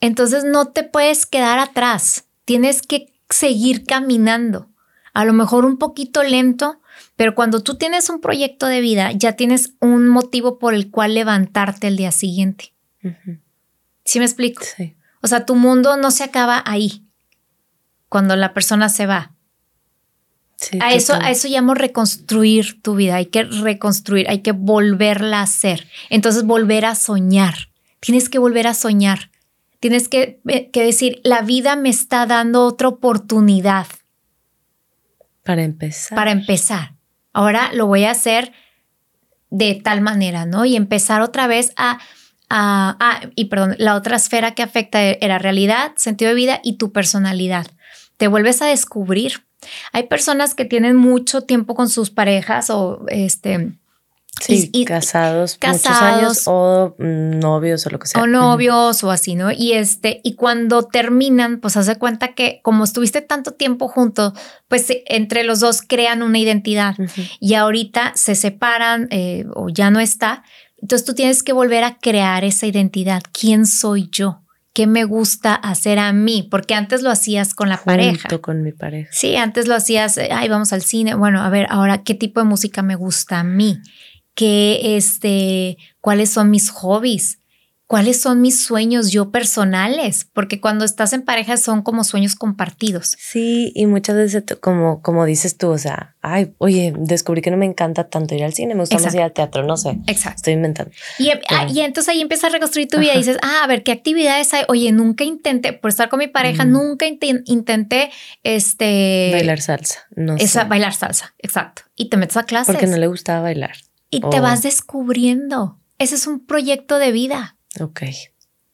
Entonces no te puedes quedar atrás. Tienes que seguir caminando. A lo mejor un poquito lento, pero cuando tú tienes un proyecto de vida, ya tienes un motivo por el cual levantarte el día siguiente. ¿Sí me explico? Sí. O sea, tu mundo no se acaba ahí, cuando la persona se va a, eso, a eso llamo reconstruir tu vida. Hay que reconstruir, hay que volverla a hacer. Entonces, volver a soñar. Tienes que volver a soñar. Tienes que, eh, que decir, la vida me está dando otra oportunidad. Para empezar. Para empezar. Ahora lo voy a hacer de tal manera, ¿no? Y empezar otra vez a, a, a, y perdón, la otra esfera que afecta era realidad, sentido de vida y tu personalidad. Te vuelves a descubrir hay personas que tienen mucho tiempo con sus parejas o este Sí, y, casados, muchos años o novios o lo que sea. O novios o así, ¿no? Y este, y cuando terminan, pues hace cuenta que como estuviste tanto tiempo juntos, pues entre los dos crean una identidad y ahorita se separan eh, o ya no está. Entonces tú tienes que volver a crear esa identidad. ¿Quién soy yo? ¿Qué me gusta hacer a mí? Porque antes lo hacías con la Junto pareja. con mi pareja. Sí, antes lo hacías, ay, vamos al cine. Bueno, a ver, ahora, ¿qué tipo de música me gusta a mí? ¿Qué, este, cuáles son mis hobbies? Cuáles son mis sueños yo personales, porque cuando estás en pareja son como sueños compartidos. Sí, y muchas veces como, como dices tú, o sea, ay, oye, descubrí que no me encanta tanto ir al cine, me gusta más ir al teatro, no sé. Exacto. Estoy inventando. Y, ah, y entonces ahí empiezas a reconstruir tu vida y dices, ah, a ver, ¿qué actividades hay? Oye, nunca intenté, por estar con mi pareja, nunca intenté, este... Bailar salsa, no esa, Bailar salsa, exacto. Y te metes a clases. Porque no le gustaba bailar. Y te vas descubriendo. Ese es un proyecto de vida. Ok.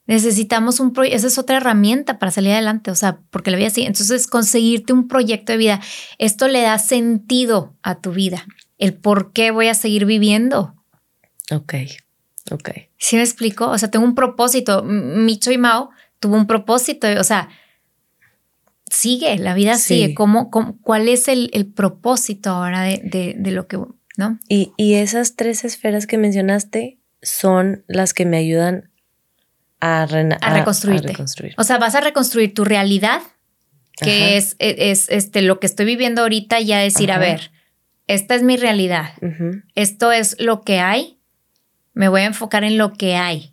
Necesitamos un proyecto, esa es otra herramienta para salir adelante, o sea, porque la vida así. Entonces, conseguirte un proyecto de vida, esto le da sentido a tu vida, el por qué voy a seguir viviendo. Ok, ok. ¿Sí me explico? O sea, tengo un propósito. Micho y Mao tuvo un propósito, o sea, sigue, la vida sigue. ¿Cómo, cuál es el, propósito ahora de, de, lo que, ¿no? Y, y esas tres esferas que mencionaste son las que me ayudan a, reconstruirte. O sea, vas a reconstruir tu realidad, que es, e, es, este, lo que estoy viviendo ahorita, ya decir, a ver, esta es mi realidad, esto es lo que hay, me voy a enfocar en lo que hay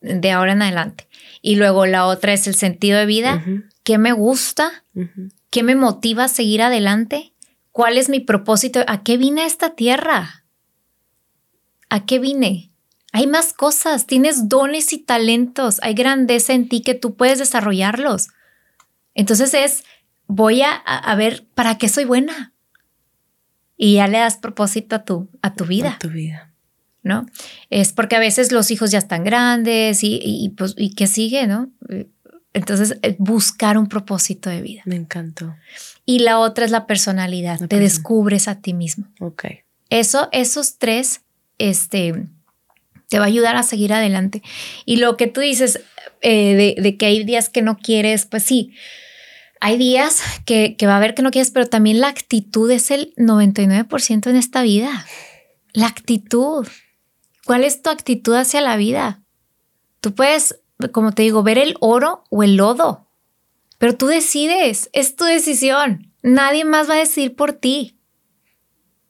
de ahora en adelante. Y luego la otra es el sentido de vida, qué me gusta, qué me motiva a seguir adelante, cuál es mi propósito, a qué vine a esta tierra, a qué vine. Hay más cosas, tienes dones y talentos, hay grandeza en ti que tú puedes desarrollarlos. Entonces es, voy a, ver para qué soy buena. Y ya le das propósito a tu, a tu vida. A tu vida. ¿No? Es porque a veces los hijos ya están grandes y, y, pues, y qué sigue, ¿no? Entonces, eh, buscar un propósito de vida. Me encantó. Y la otra es la personalidad. Te descubres a ti mismo. Ok. Eso, esos tres, este, te va a ayudar a seguir adelante. Y lo que tú dices eh, de, que hay días que no quieres, pues sí, hay días que, va a haber que no quieres, pero también la actitud es el 99% en esta vida. La actitud. ¿Cuál es tu actitud hacia la vida? Tú puedes, como te digo, ver el oro o el lodo, pero tú decides, es tu decisión. Nadie más va a decidir por ti.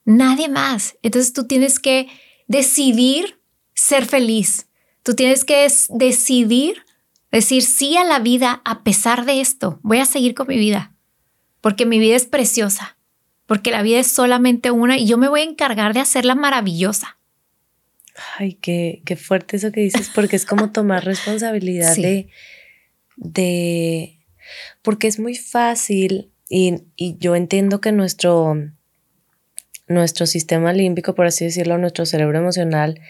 Nadie más. Entonces tú tienes que decidir ser feliz. Tú tienes que decidir, decir sí a la vida a pesar de esto. Voy a seguir con mi vida, porque mi vida es preciosa, porque la vida es solamente una y yo me voy a encargar de hacerla maravillosa. Ay, qué, qué fuerte eso que dices, porque es como tomar responsabilidad de, de, porque es muy fácil y, y yo entiendo que nuestro, nuestro sistema límbico, por así decirlo, nuestro cerebro emocional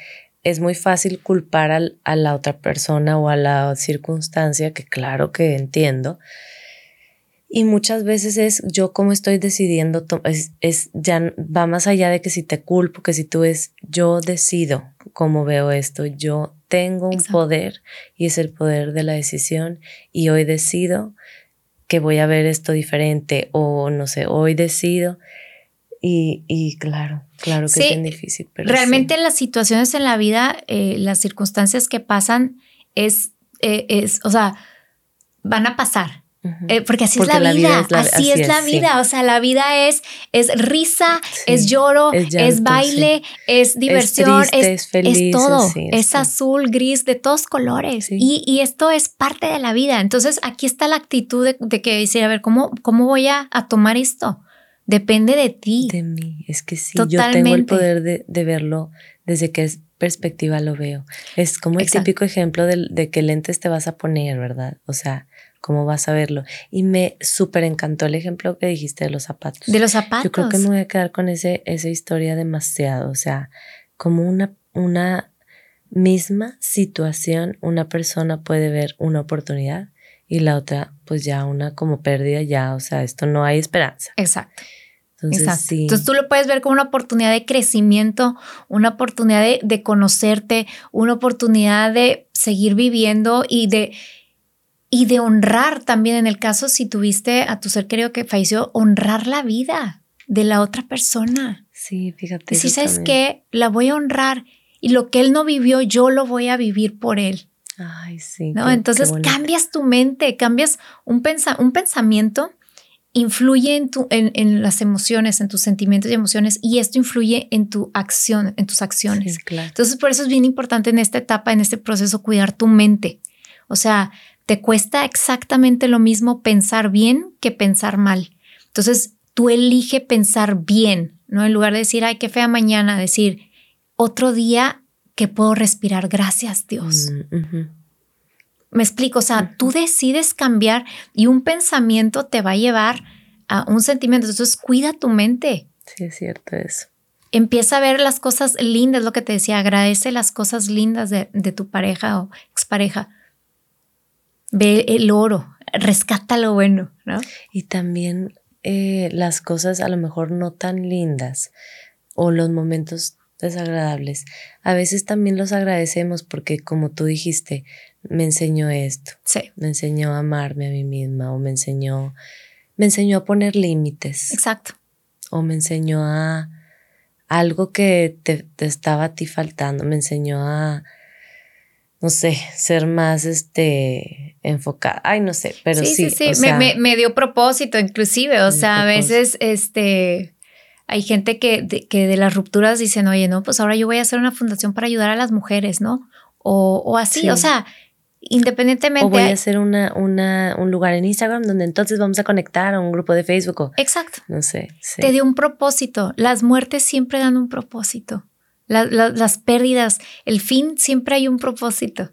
es muy fácil culpar a la otra persona o a la circunstancia, que claro que entiendo. Y muchas veces es yo como estoy decidiendo, es, ya va más allá de que si te culpo, que si tú es, yo decido cómo veo esto, yo tengo un poder y es el poder de la decisión y hoy decido que voy a ver esto diferente o no sé, hoy decido y, claro, claro que es difícil. Pero realmente las situaciones en la vida, eh, las circunstancias que pasan, es, eh, es, o sea, van a pasar. Eh, porque así es la vida, así, es la vida, o sea, la vida es, es risa, es lloro, es, baile, es diversión, es, feliz, todo, es, azul, gris, de todos colores. Y, y, esto es parte de la vida. Entonces, aquí está la actitud de, de que decir, a ver, ¿cómo, cómo voy a, a tomar esto? Depende de ti. De mí. Es que sí, yo tengo el poder de, verlo desde qué perspectiva lo veo. Es como el típico ejemplo de, de, qué lentes te vas a poner, ¿verdad? O sea, cómo vas a verlo. Y me súper encantó el ejemplo que dijiste de los zapatos. De los zapatos. Yo creo que me voy a quedar con ese, esa historia demasiado. O sea, como una, una misma situación, una persona puede ver una oportunidad y la otra pues ya una como pérdida, ya, o sea, esto no hay esperanza. Exacto. Entonces, Entonces tú lo puedes ver como una oportunidad de crecimiento, una oportunidad de, de, conocerte, una oportunidad de seguir viviendo y de, y de honrar también en el caso si tuviste a tu ser querido que falleció, honrar la vida de la otra persona. Sí, fíjate. Si sabes que la voy a honrar y lo que él no vivió, yo lo voy a vivir por él. Ay, sí. ¿no? Entonces cambias tu mente, cambias un, un pensamiento influye en, tu, en, las emociones, en tus sentimientos y emociones, y esto influye en tu acción, en tus acciones. Entonces, por eso es bien importante en esta etapa, en este proceso, cuidar tu mente. O sea, te cuesta exactamente lo mismo pensar bien que pensar mal. Entonces, tú elige pensar bien, ¿no? En lugar de decir, ay, qué fea mañana, decir, otro día que puedo respirar, gracias Dios. Mm, me explico, o sea, tú decides cambiar y un pensamiento te va a llevar a un sentimiento. Entonces, cuida tu mente. Sí, es cierto eso. Empieza a ver las cosas lindas, lo que te decía, agradece las cosas lindas de, tu pareja o expareja. Ve el oro, rescata lo bueno, ¿no? Y también eh, las cosas a lo mejor no tan lindas o los momentos desagradables. A veces también los agradecemos porque, como tú dijiste, me enseñó esto. Sí. Me enseñó a amarme a mí misma o me enseñó, me enseñó a poner límites. Exacto. O me enseñó a algo que te, estaba a ti faltando. Me enseñó a, no sé, ser más este enfocada. Ay, no sé, pero sí. Sí, sí, me, dio propósito inclusive. O sea, a veces este... Hay gente que de, que de las rupturas dicen, oye, no, pues ahora yo voy a hacer una fundación para ayudar a las mujeres, ¿no? O, o así, o sea, independientemente. O voy a hacer una, una, un lugar en Instagram donde entonces vamos a conectar a un grupo de Facebook. Exacto. No sé. Te dio un propósito. Las muertes siempre dan un propósito. las pérdidas, el fin siempre hay un propósito.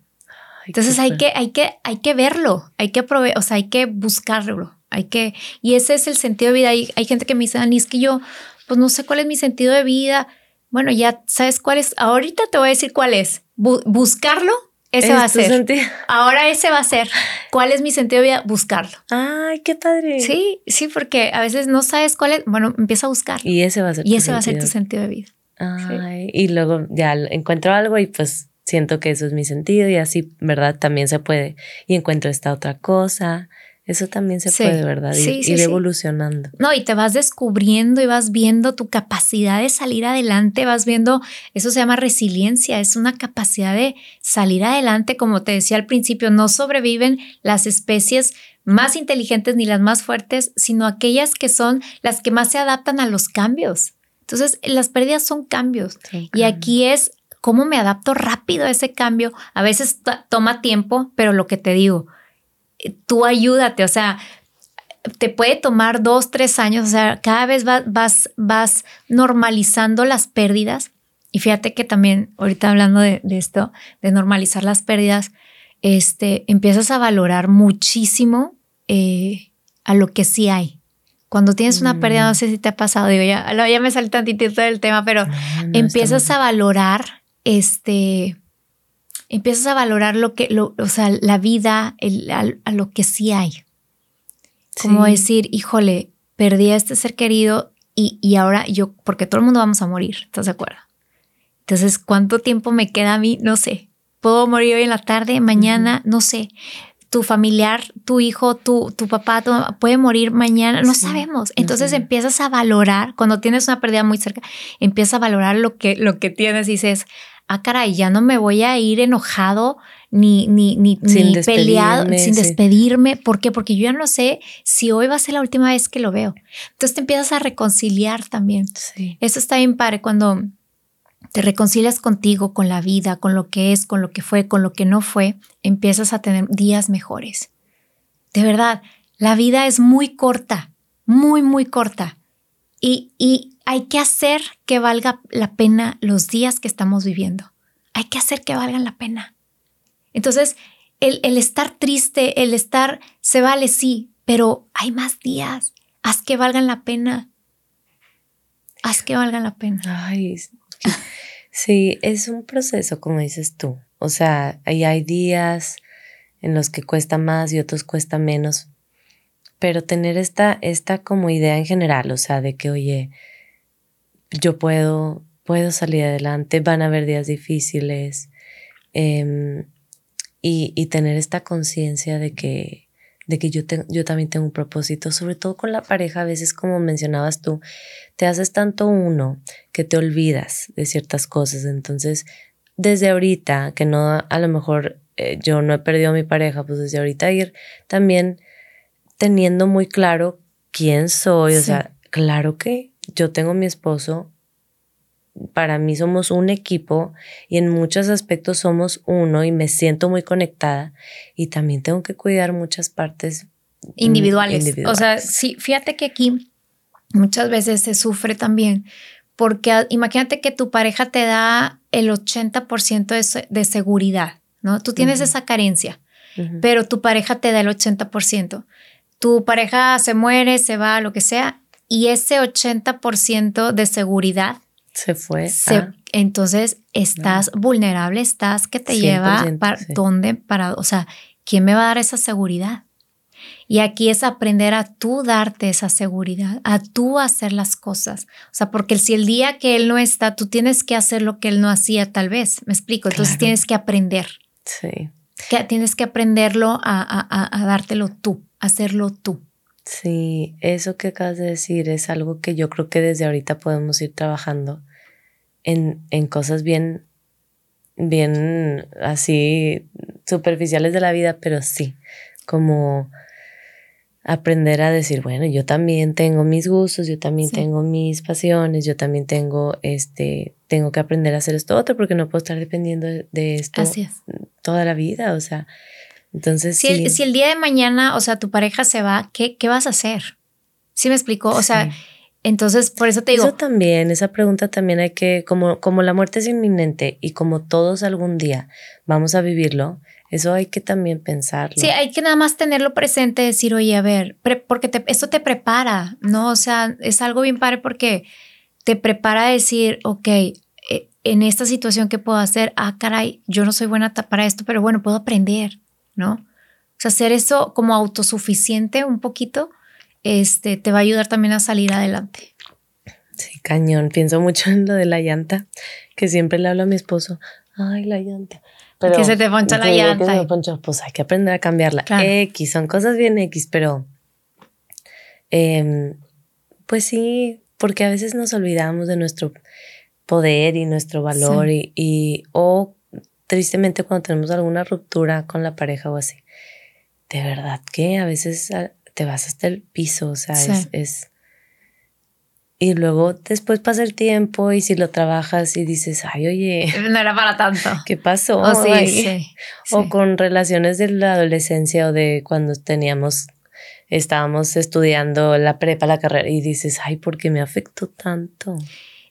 entonces hay que, hay, que, hay que verlo, hay que o sea, hay que buscarlo. Hay que, y ese es el sentido de vida. Hay, hay gente que me dice, Dani, es que yo, pues no sé cuál es mi sentido de vida. Bueno, ya sabes cuál es. Ahorita te voy a decir cuál es. buscarlo ese va a ser. Ahora ese va a ser. ¿Cuál es mi sentido de vida? Buscarlo. Ay, qué padre. Sí, sí, porque a veces no sabes cuál es. Bueno, empieza a buscar. Y ese va a ser. Y ese va a ser tu sentido de vida. Ay, y luego ya encuentro algo y pues siento que eso es mi sentido y así, ¿verdad? También se puede. Y encuentro esta otra cosa eso también se puede, ¿verdad? Ir, ir evolucionando. No, y te vas descubriendo y vas viendo tu capacidad de salir adelante, vas viendo, eso se llama resiliencia, es una capacidad de salir adelante, como te decía al principio, no sobreviven las especies más inteligentes ni las más fuertes, sino aquellas que son las que más se adaptan a los cambios. Entonces, las pérdidas son cambios. y aquí es cómo me adapto rápido a ese cambio. A veces toma tiempo, pero lo que te digo, tú ayúdate, o sea, te puede tomar dos, tres años, o sea, cada vez vas, vas, normalizando las pérdidas. Y fíjate que también, ahorita hablando de, esto, de normalizar las pérdidas, este, empiezas a valorar muchísimo eh, a lo que sí hay. Cuando tienes una pérdida, no mm. sé si te ha pasado, digo, ya, ya me salí tantito del tema, pero empiezas a valorar este, empiezas a valorar lo que, lo, o sea, la vida, el, a, lo que sí hay. Como decir, híjole, perdí a este ser querido y, y, ahora yo, porque todo el mundo vamos a morir, ¿estás de acuerdo? Entonces, ¿cuánto tiempo me queda a mí? No sé. ¿Puedo morir hoy en la tarde, mañana? No sé. Tu familiar, tu hijo, tu, tu papá puede morir mañana, no sabemos. Entonces empiezas a valorar, cuando tienes una pérdida muy cerca, empiezas a valorar lo que, lo que tienes y dices, ah, caray, ya no me voy a ir enojado ni, ni, ni, peleado, sin despedirme. ¿Por qué? Porque yo ya no sé si hoy va a ser la última vez que lo veo. Entonces te empiezas a reconciliar también. Eso está bien padre cuando te reconcilias contigo, con la vida, con lo que es, con lo que fue, con lo que no fue, empiezas a tener días mejores. De verdad, la vida es muy corta, muy, muy corta. Y, y hay que hacer que valga la pena los días que estamos viviendo. Hay que hacer que valgan la pena. Entonces, el, estar triste, el estar, se vale, sí, pero hay más días. Haz que valgan la pena. Haz que valgan la pena. Ay, sí, es un proceso, como dices tú. O sea, ahí hay días en los que cuesta más y otros cuesta menos. pero tener esta, esta como idea en general, o sea, de que, oye, yo puedo, puedo salir adelante, van a haber días difíciles, em, y, y, tener esta conciencia de que, de que yo, yo también tengo un propósito, sobre todo con la pareja, a veces como mencionabas tú, te haces tanto uno que te olvidas de ciertas cosas, entonces desde ahorita, que no a lo mejor eh, yo no he perdido a mi pareja, pues desde ahorita ir también teniendo muy claro quién soy, o sea, claro que yo tengo mi esposo, para mí somos un equipo y en muchos aspectos somos uno y me siento muy conectada y también tengo que cuidar muchas partes individuales. O sea, sí, fíjate que aquí muchas veces se sufre también porque imagínate que tu pareja te da el 80% de, de, seguridad, ¿no? Tú tienes esa carencia, pero tu pareja te da el 80%. Tu pareja se muere, se va, lo que sea, y ese 80% de seguridad se fue. Ah. Entonces estás vulnerable, estás que te lleva para dónde, para, o sea, ¿quién me va a dar esa seguridad? Y aquí es aprender a tú darte esa seguridad, a tú hacer las cosas. O sea, porque si el día que él no está, tú tienes que hacer lo que él no hacía tal vez, me explico. Entonces tienes que aprender. Sí. Que tienes que aprenderlo a, a, a dártelo tú, hacerlo tú. Sí, eso que acabas de decir es algo que yo creo que desde ahorita podemos ir trabajando en, en cosas bien, bien así superficiales de la vida, pero sí, como aprender a decir, bueno, yo también tengo mis gustos, yo también tengo mis pasiones, yo también tengo, este, tengo que aprender a hacer esto otro porque no puedo estar dependiendo de, esto toda la vida, o sea, entonces, si, El, si el día de mañana, o sea, tu pareja se va, ¿qué, qué vas a hacer? ¿Sí me explicó? O sea, entonces por eso te digo. Eso también, esa pregunta también hay que, como, como la muerte es inminente y como todos algún día vamos a vivirlo, eso hay que también pensarlo. Sí, hay que nada más tenerlo presente, decir, oye, a ver, porque te, esto te prepara, ¿no? O sea, es algo bien padre porque te prepara a decir, ok, eh, en esta situación, ¿qué puedo hacer? Ah, caray, yo no soy buena para esto, pero bueno, puedo aprender. ¿No? O sea, hacer eso como autosuficiente un poquito, este, te va a ayudar también a salir adelante. Sí, cañón. Pienso mucho en lo de la llanta, que siempre le hablo a mi esposo, ay, la llanta. Pero, que se te poncha la llanta. pues hay que aprender a cambiarla. X, son cosas bien X, pero em, pues sí, porque a veces nos olvidamos de nuestro poder y nuestro valor y, y, o tristemente cuando tenemos alguna ruptura con la pareja o así, de verdad que a veces ah, te vas hasta el piso, o sea, es, Y luego después pasa el tiempo y si lo trabajas y dices, ay, oye. No era para tanto. ¿Qué pasó? Oh, sí, o con relaciones de la adolescencia o de cuando teníamos, estábamos estudiando la prepa, la carrera y dices, ay, ¿por qué me afectó tanto?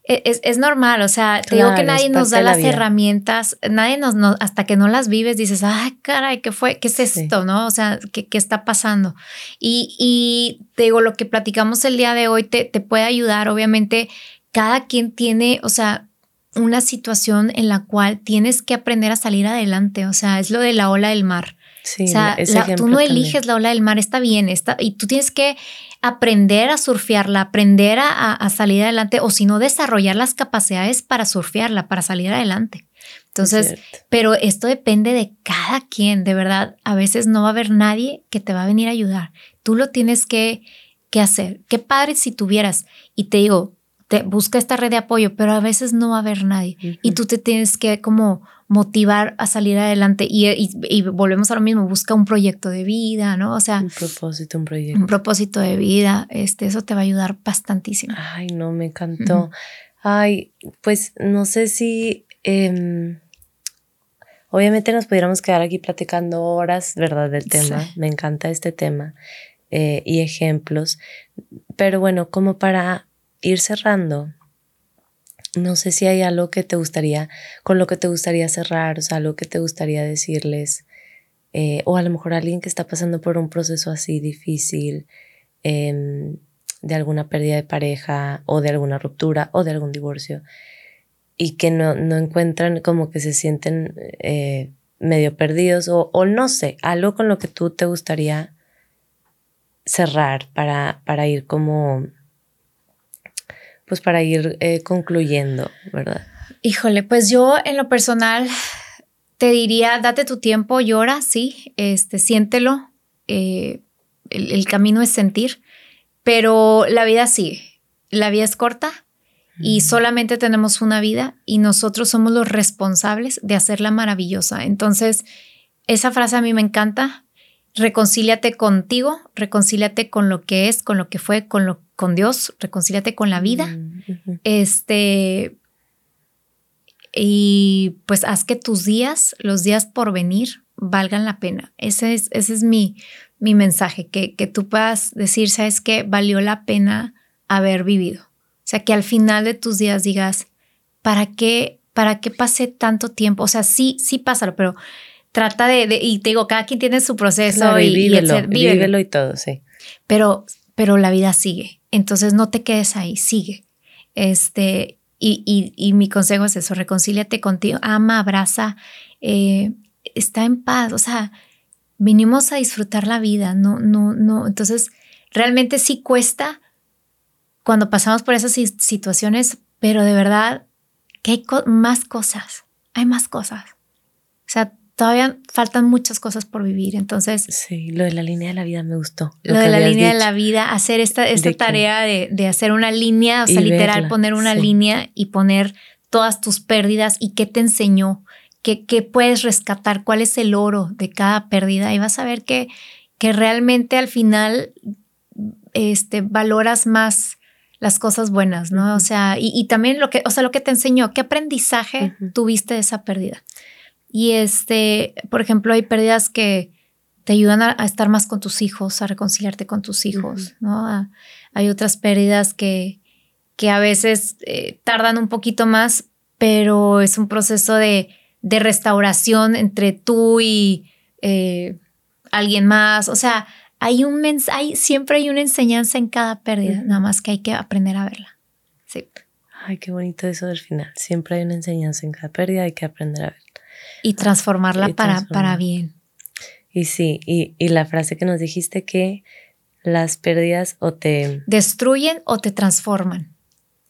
E, es, es, normal, o sea, te digo que nadie nos da las herramientas, nadie nos, hasta que no las vives, dices, ay, caray, ¿qué fue? ¿Qué es esto? ¿No? O sea, ¿qué, qué está pasando? Y, y, te digo, lo que platicamos el día de hoy te, te puede ayudar, obviamente, cada quien tiene, o sea, una situación en la cual tienes que aprender a salir adelante, o sea, es lo de la ola del mar. Sí, o sea, tú no eliges la ola del mar, está bien, está, y tú tienes que aprender a surfearla, aprender a, salir adelante, o si no, desarrollar las capacidades para surfearla, para salir adelante. Entonces, pero esto depende de cada quien, de verdad, a veces no va a haber nadie que te va a venir a ayudar. Tú lo tienes que, que hacer. Qué padre si tuvieras, y te digo, te busca esta red de apoyo, pero a veces no va a haber nadie. Y tú te tienes que como motivar a salir adelante y, volvemos a lo mismo, busca un proyecto de vida, ¿no? O sea, un propósito, un proyecto. Un propósito de vida, este, eso te va a ayudar bastantísimo. Ay, no, me encantó. Ay, pues no sé si, em, obviamente nos pudiéramos quedar aquí platicando horas, ¿verdad? Del tema, me encanta este tema eh, y ejemplos, pero bueno, como para ir cerrando, no sé si hay algo que te gustaría, con lo que te gustaría cerrar, o sea, algo que te gustaría decirles, eh, o a lo mejor alguien que está pasando por un proceso así difícil, em, de alguna pérdida de pareja, o de alguna ruptura, o de algún divorcio, y que no, no encuentran como que se sienten eh, medio perdidos, o, o no sé, algo con lo que tú te gustaría cerrar, para, para ir como, pues para ir eh, concluyendo, ¿verdad? Híjole, pues yo en lo personal te diría, date tu tiempo, llora, sí, este, siéntelo. Eh, el, camino es sentir, pero la vida sigue. La vida es corta y solamente tenemos una vida y nosotros somos los responsables de hacerla maravillosa. Entonces, esa frase a mí me encanta. Reconcíliate contigo, reconcíliate con lo que es, con lo que fue, con lo con Dios, reconcíliate con la vida. Mm, este y pues haz que tus días, los días por venir, valgan la pena. Ese es, ese es mi, mi mensaje, que, que tú puedas decir, sabes que valió la pena haber vivido. O sea, que al final de tus días digas, ¿para qué, para qué pasé tanto tiempo? O sea, sí, sí pásalo, pero trata de, y te digo, cada quien tiene su proceso y, vívelo, y todo, sí. Pero, pero la vida sigue. Entonces no te quedes ahí, sigue. Este, y, mi consejo es eso, reconcíliate contigo, ama, abraza, eh, está en paz, o sea, vinimos a disfrutar la vida, no, no, no, entonces realmente sí cuesta cuando pasamos por esas situaciones, pero de verdad que hay más cosas, hay más cosas. O sea, todavía faltan muchas cosas por vivir. Entonces. Sí, lo de la línea de la vida me gustó. Lo, de la línea de la vida, hacer esta, esta tarea de, hacer una línea, o sea, literal, poner una línea y poner todas tus pérdidas y qué te enseñó, qué, qué, puedes rescatar, cuál es el oro de cada pérdida. Y vas a ver que, que realmente al final este, valoras más las cosas buenas, ¿no? O sea, y, también lo que, o sea, lo que te enseñó, qué aprendizaje tuviste de esa pérdida. Y este, por ejemplo, hay pérdidas que te ayudan a, estar más con tus hijos, a reconciliarte con tus hijos, ¿no? hay otras pérdidas que, que a veces eh, tardan un poquito más, pero es un proceso de, de restauración entre tú y eh, alguien más. O sea, hay un hay, siempre hay una enseñanza en cada pérdida, nada más que hay que aprender a verla. Sí. Ay, qué bonito eso del final. Siempre hay una enseñanza en cada pérdida, hay que aprender a verla. Y transformarla para, para bien. Y sí, y, y la frase que nos dijiste que las pérdidas o te... Destruyen o te transforman.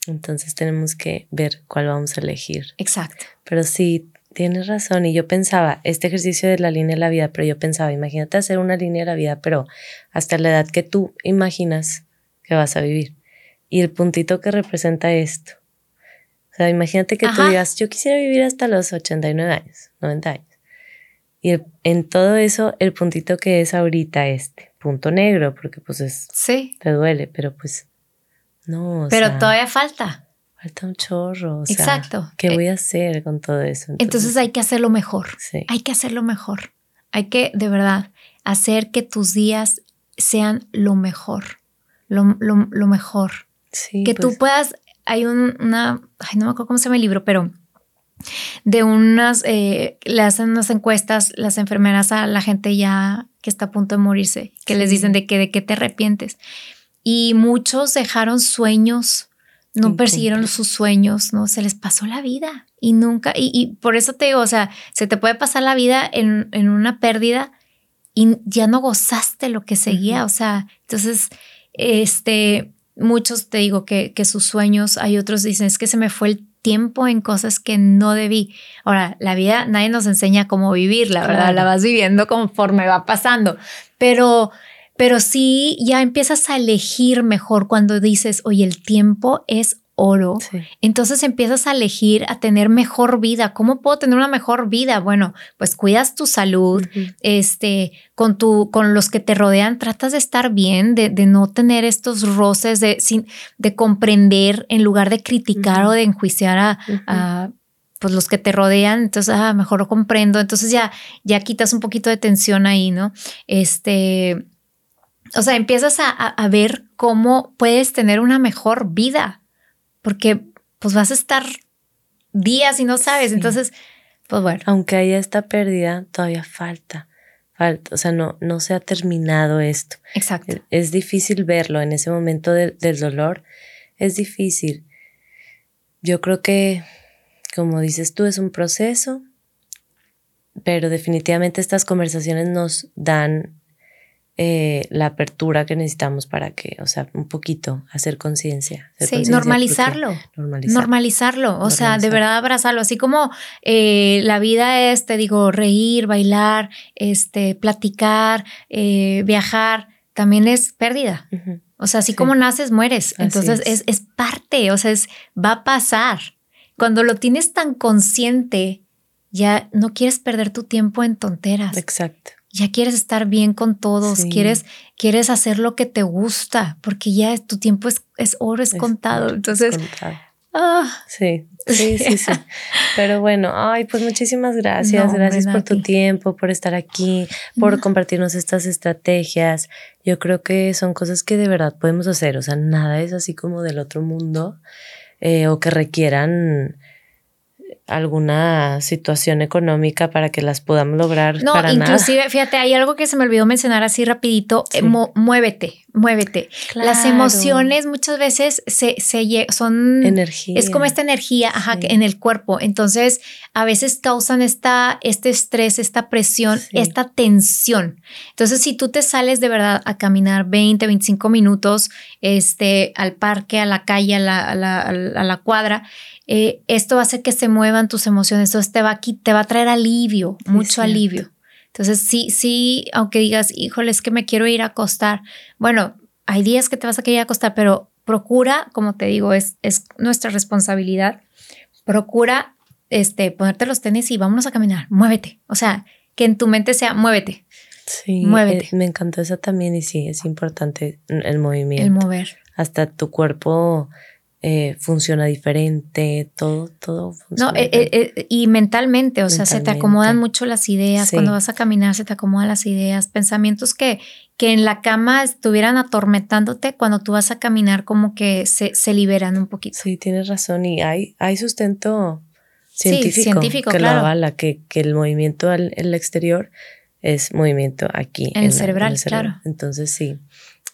Entonces tenemos que ver cuál vamos a elegir. Exacto. Pero sí, tienes razón. Y yo pensaba, este ejercicio de la línea de la vida, pero yo pensaba, imagínate hacer una línea de la vida, pero hasta la edad que tú imaginas que vas a vivir. Y el puntito que representa esto. O sea, imagínate que tú digas, yo quisiera vivir hasta los 89 años, 90 años. Y en todo eso, el puntito que es ahorita este, punto negro, porque pues es... Sí. Te duele, pero pues no. pero todavía falta. Falta un chorro. Exacto. ¿Qué voy a hacer con todo eso? Entonces, hay que hacerlo mejor. Sí. Hay que hacerlo mejor. Hay que, de verdad, hacer que tus días sean lo mejor. Lo, lo, mejor. Sí, que tú pues puedas hay una, ay, no me acuerdo cómo se llama el libro, pero de unas, eh, le hacen unas encuestas las enfermeras a la gente ya que está a punto de morirse, que les dicen de que de qué te arrepientes. Y muchos dejaron sueños, no persiguieron sus sueños, ¿no? Se les pasó la vida y nunca, y, por eso te digo, o sea, se te puede pasar la vida en, en una pérdida y ya no gozaste lo que seguía, o sea, entonces, este, muchos te digo que, que sus sueños, hay otros dicen, es que se me fue el tiempo en cosas que no debí. Ahora, la vida nadie nos enseña cómo vivirla, ¿verdad? La vas viviendo conforme va pasando, pero pero sí ya empiezas a elegir mejor cuando dices, oye, el tiempo es oro. Entonces empiezas a elegir a tener mejor vida. ¿Cómo puedo tener una mejor vida? Bueno, pues cuidas tu salud, este, con tu, con los que te rodean, tratas de estar bien, de, no tener estos roces, de, sin, de comprender en lugar de criticar o de enjuiciar a, pues los que te rodean, entonces, ah, mejor lo comprendo, entonces ya, ya quitas un poquito de tensión ahí, ¿no? Este, o sea, empiezas a, a ver cómo puedes tener una mejor vida, porque pues vas a estar días y no sabes. Entonces, pues bueno. Aunque haya esta pérdida, todavía falta. Falta, o sea, no, no se ha terminado esto. Exacto. Es, difícil verlo en ese momento del dolor. Es difícil. Yo creo que, como dices tú, es un proceso, pero definitivamente estas conversaciones nos dan eh, la apertura que necesitamos para que, o sea, un poquito hacer conciencia. Sí, normalizarlo, normalizarlo. O sea, de verdad abrazarlo. Así como eh, la vida es, te digo, reír, bailar, este, platicar, eh, viajar, también es pérdida. O sea, así como naces, mueres. Entonces es. es. parte, o sea, es, va a pasar. Cuando lo tienes tan consciente, ya no quieres perder tu tiempo en tonteras. Exacto ya quieres estar bien con todos, quieres, quieres hacer lo que te gusta, porque ya tu tiempo es, es oro, es, contado. Entonces, ah. sí, sí, sí, sí. Pero bueno, ay, pues muchísimas gracias. gracias por tu tiempo, por estar aquí, por compartirnos estas estrategias. Yo creo que son cosas que de verdad podemos hacer. O sea, nada es así como del otro mundo eh, o que requieran alguna situación económica para que las podamos lograr. No, inclusive, fíjate, hay algo que se me olvidó mencionar así rapidito, eh, muévete, muévete. Las emociones muchas veces se, se son... Energía. Es como esta energía en el cuerpo. Entonces, a veces causan esta, este estrés, esta presión, esta tensión. Entonces, si tú te sales de verdad a caminar 20, 25 minutos este, al parque, a la calle, a la, a la, a la cuadra, eh, esto va a hacer que se muevan tus emociones, entonces te va, aquí, te va a traer alivio, mucho alivio. Entonces, sí, sí, aunque digas, híjole, es que me quiero ir a acostar. Bueno, hay días que te vas a querer acostar, pero procura, como te digo, es, es nuestra responsabilidad. Procura este, ponerte los tenis y vámonos a caminar, muévete. O sea, que en tu mente sea, muévete. Sí, muévete. Eh, me encantó eso también y sí, es importante el movimiento. El mover. Hasta tu cuerpo eh, funciona diferente, todo, todo funciona. No, eh, eh, y mentalmente, o sea, se te acomodan mucho las ideas, cuando vas a caminar se te acomodan las ideas, pensamientos que, que en la cama estuvieran atormentándote, cuando tú vas a caminar como que se, se liberan un poquito. Sí, tienes razón y hay, hay sustento científico, científico que claro. avala, que, que el movimiento al el exterior es movimiento aquí. En, el cerebral, claro. Entonces sí.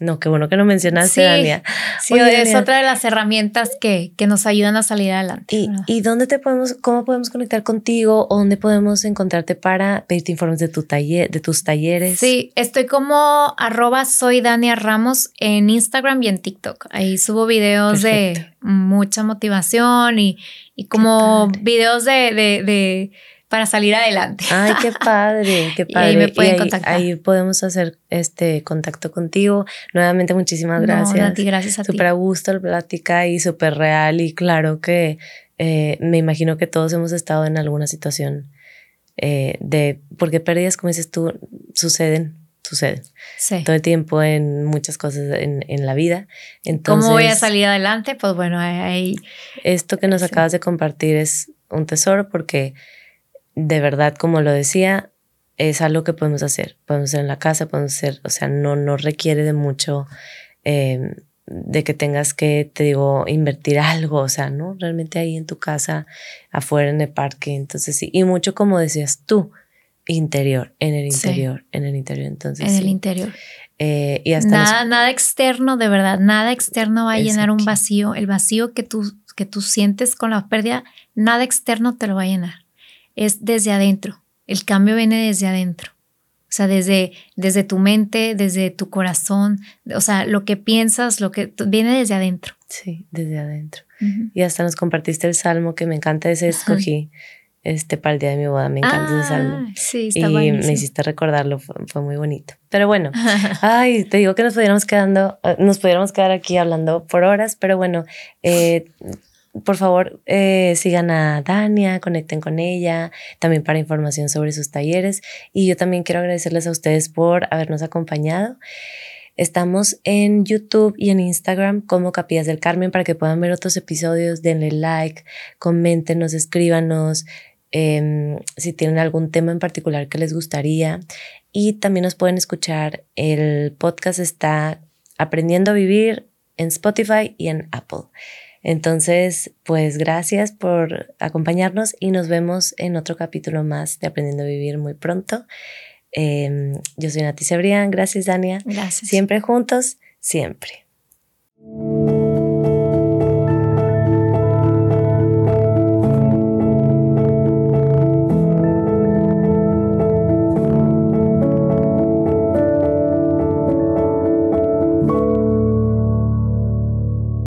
No, qué bueno que no mencionaste, Dania. Sí, es otra de las herramientas que, que, nos ayudan a salir adelante. ¿Y, ¿Y, dónde te podemos, cómo podemos conectar contigo? ¿O dónde podemos encontrarte para pedirte informes de tu taller, de tus talleres? Sí, estoy como arroba soy Dania Ramos en Instagram y en TikTok. Ahí subo videos de mucha motivación y, y como videos de, de, de para salir adelante. Ay, qué padre, qué padre. ahí me pueden contactar. Ahí podemos hacer este contacto contigo. Nuevamente, muchísimas gracias. a ti, gracias a ti. Súper a gusto la plática y súper real. Y claro que eh, me imagino que todos hemos estado en alguna situación eh, de, porque pérdidas, como dices tú, suceden, suceden. Sí. Todo el tiempo en muchas cosas en, en, la vida. Entonces, ¿Cómo voy a salir adelante? Pues bueno, ahí... Esto que nos acabas de compartir es un tesoro porque de verdad, como lo decía, es algo que podemos hacer. Podemos hacer en la casa, podemos hacer, o sea, no, no requiere de mucho, em, de que tengas que, te digo, invertir algo, o sea, ¿no? Realmente ahí en tu casa, afuera en el parque, entonces sí. Y mucho como decías tú, interior, en el interior, en el interior, entonces. En el interior. Eh, y hasta nada, nada externo, de verdad, nada externo va a llenar un vacío. El vacío que tú, que tú sientes con la pérdida, nada externo te lo va a llenar es desde adentro. El cambio viene desde adentro. O sea, desde, desde tu mente, desde tu corazón, o sea, lo que piensas, lo que viene desde adentro. Sí, desde adentro. Y hasta nos compartiste el salmo que me encanta, ese escogí este para el día de mi boda, me encanta ese salmo. Ah, sí, está y me hiciste recordarlo, fue, muy bonito. Pero bueno, ay, te digo que nos pudiéramos quedando, eh, nos pudiéramos quedar aquí hablando por horas, pero bueno, eh, por favor, eh, sigan a Dania, conecten con ella, también para información sobre sus talleres. Y yo también quiero agradecerles a ustedes por habernos acompañado. Estamos en YouTube y en Instagram como Capillas del Carmen para que puedan ver otros episodios. Denle like, coméntenos, escríbanos em, si tienen algún tema en particular que les gustaría. Y también nos pueden escuchar. El podcast está Aprendiendo a Vivir en Spotify y en Apple. Entonces, pues gracias por acompañarnos y nos vemos en otro capítulo más de Aprendiendo a Vivir muy pronto. Em, yo soy Nati Cebrián, gracias Dania. Gracias. Siempre juntos, siempre.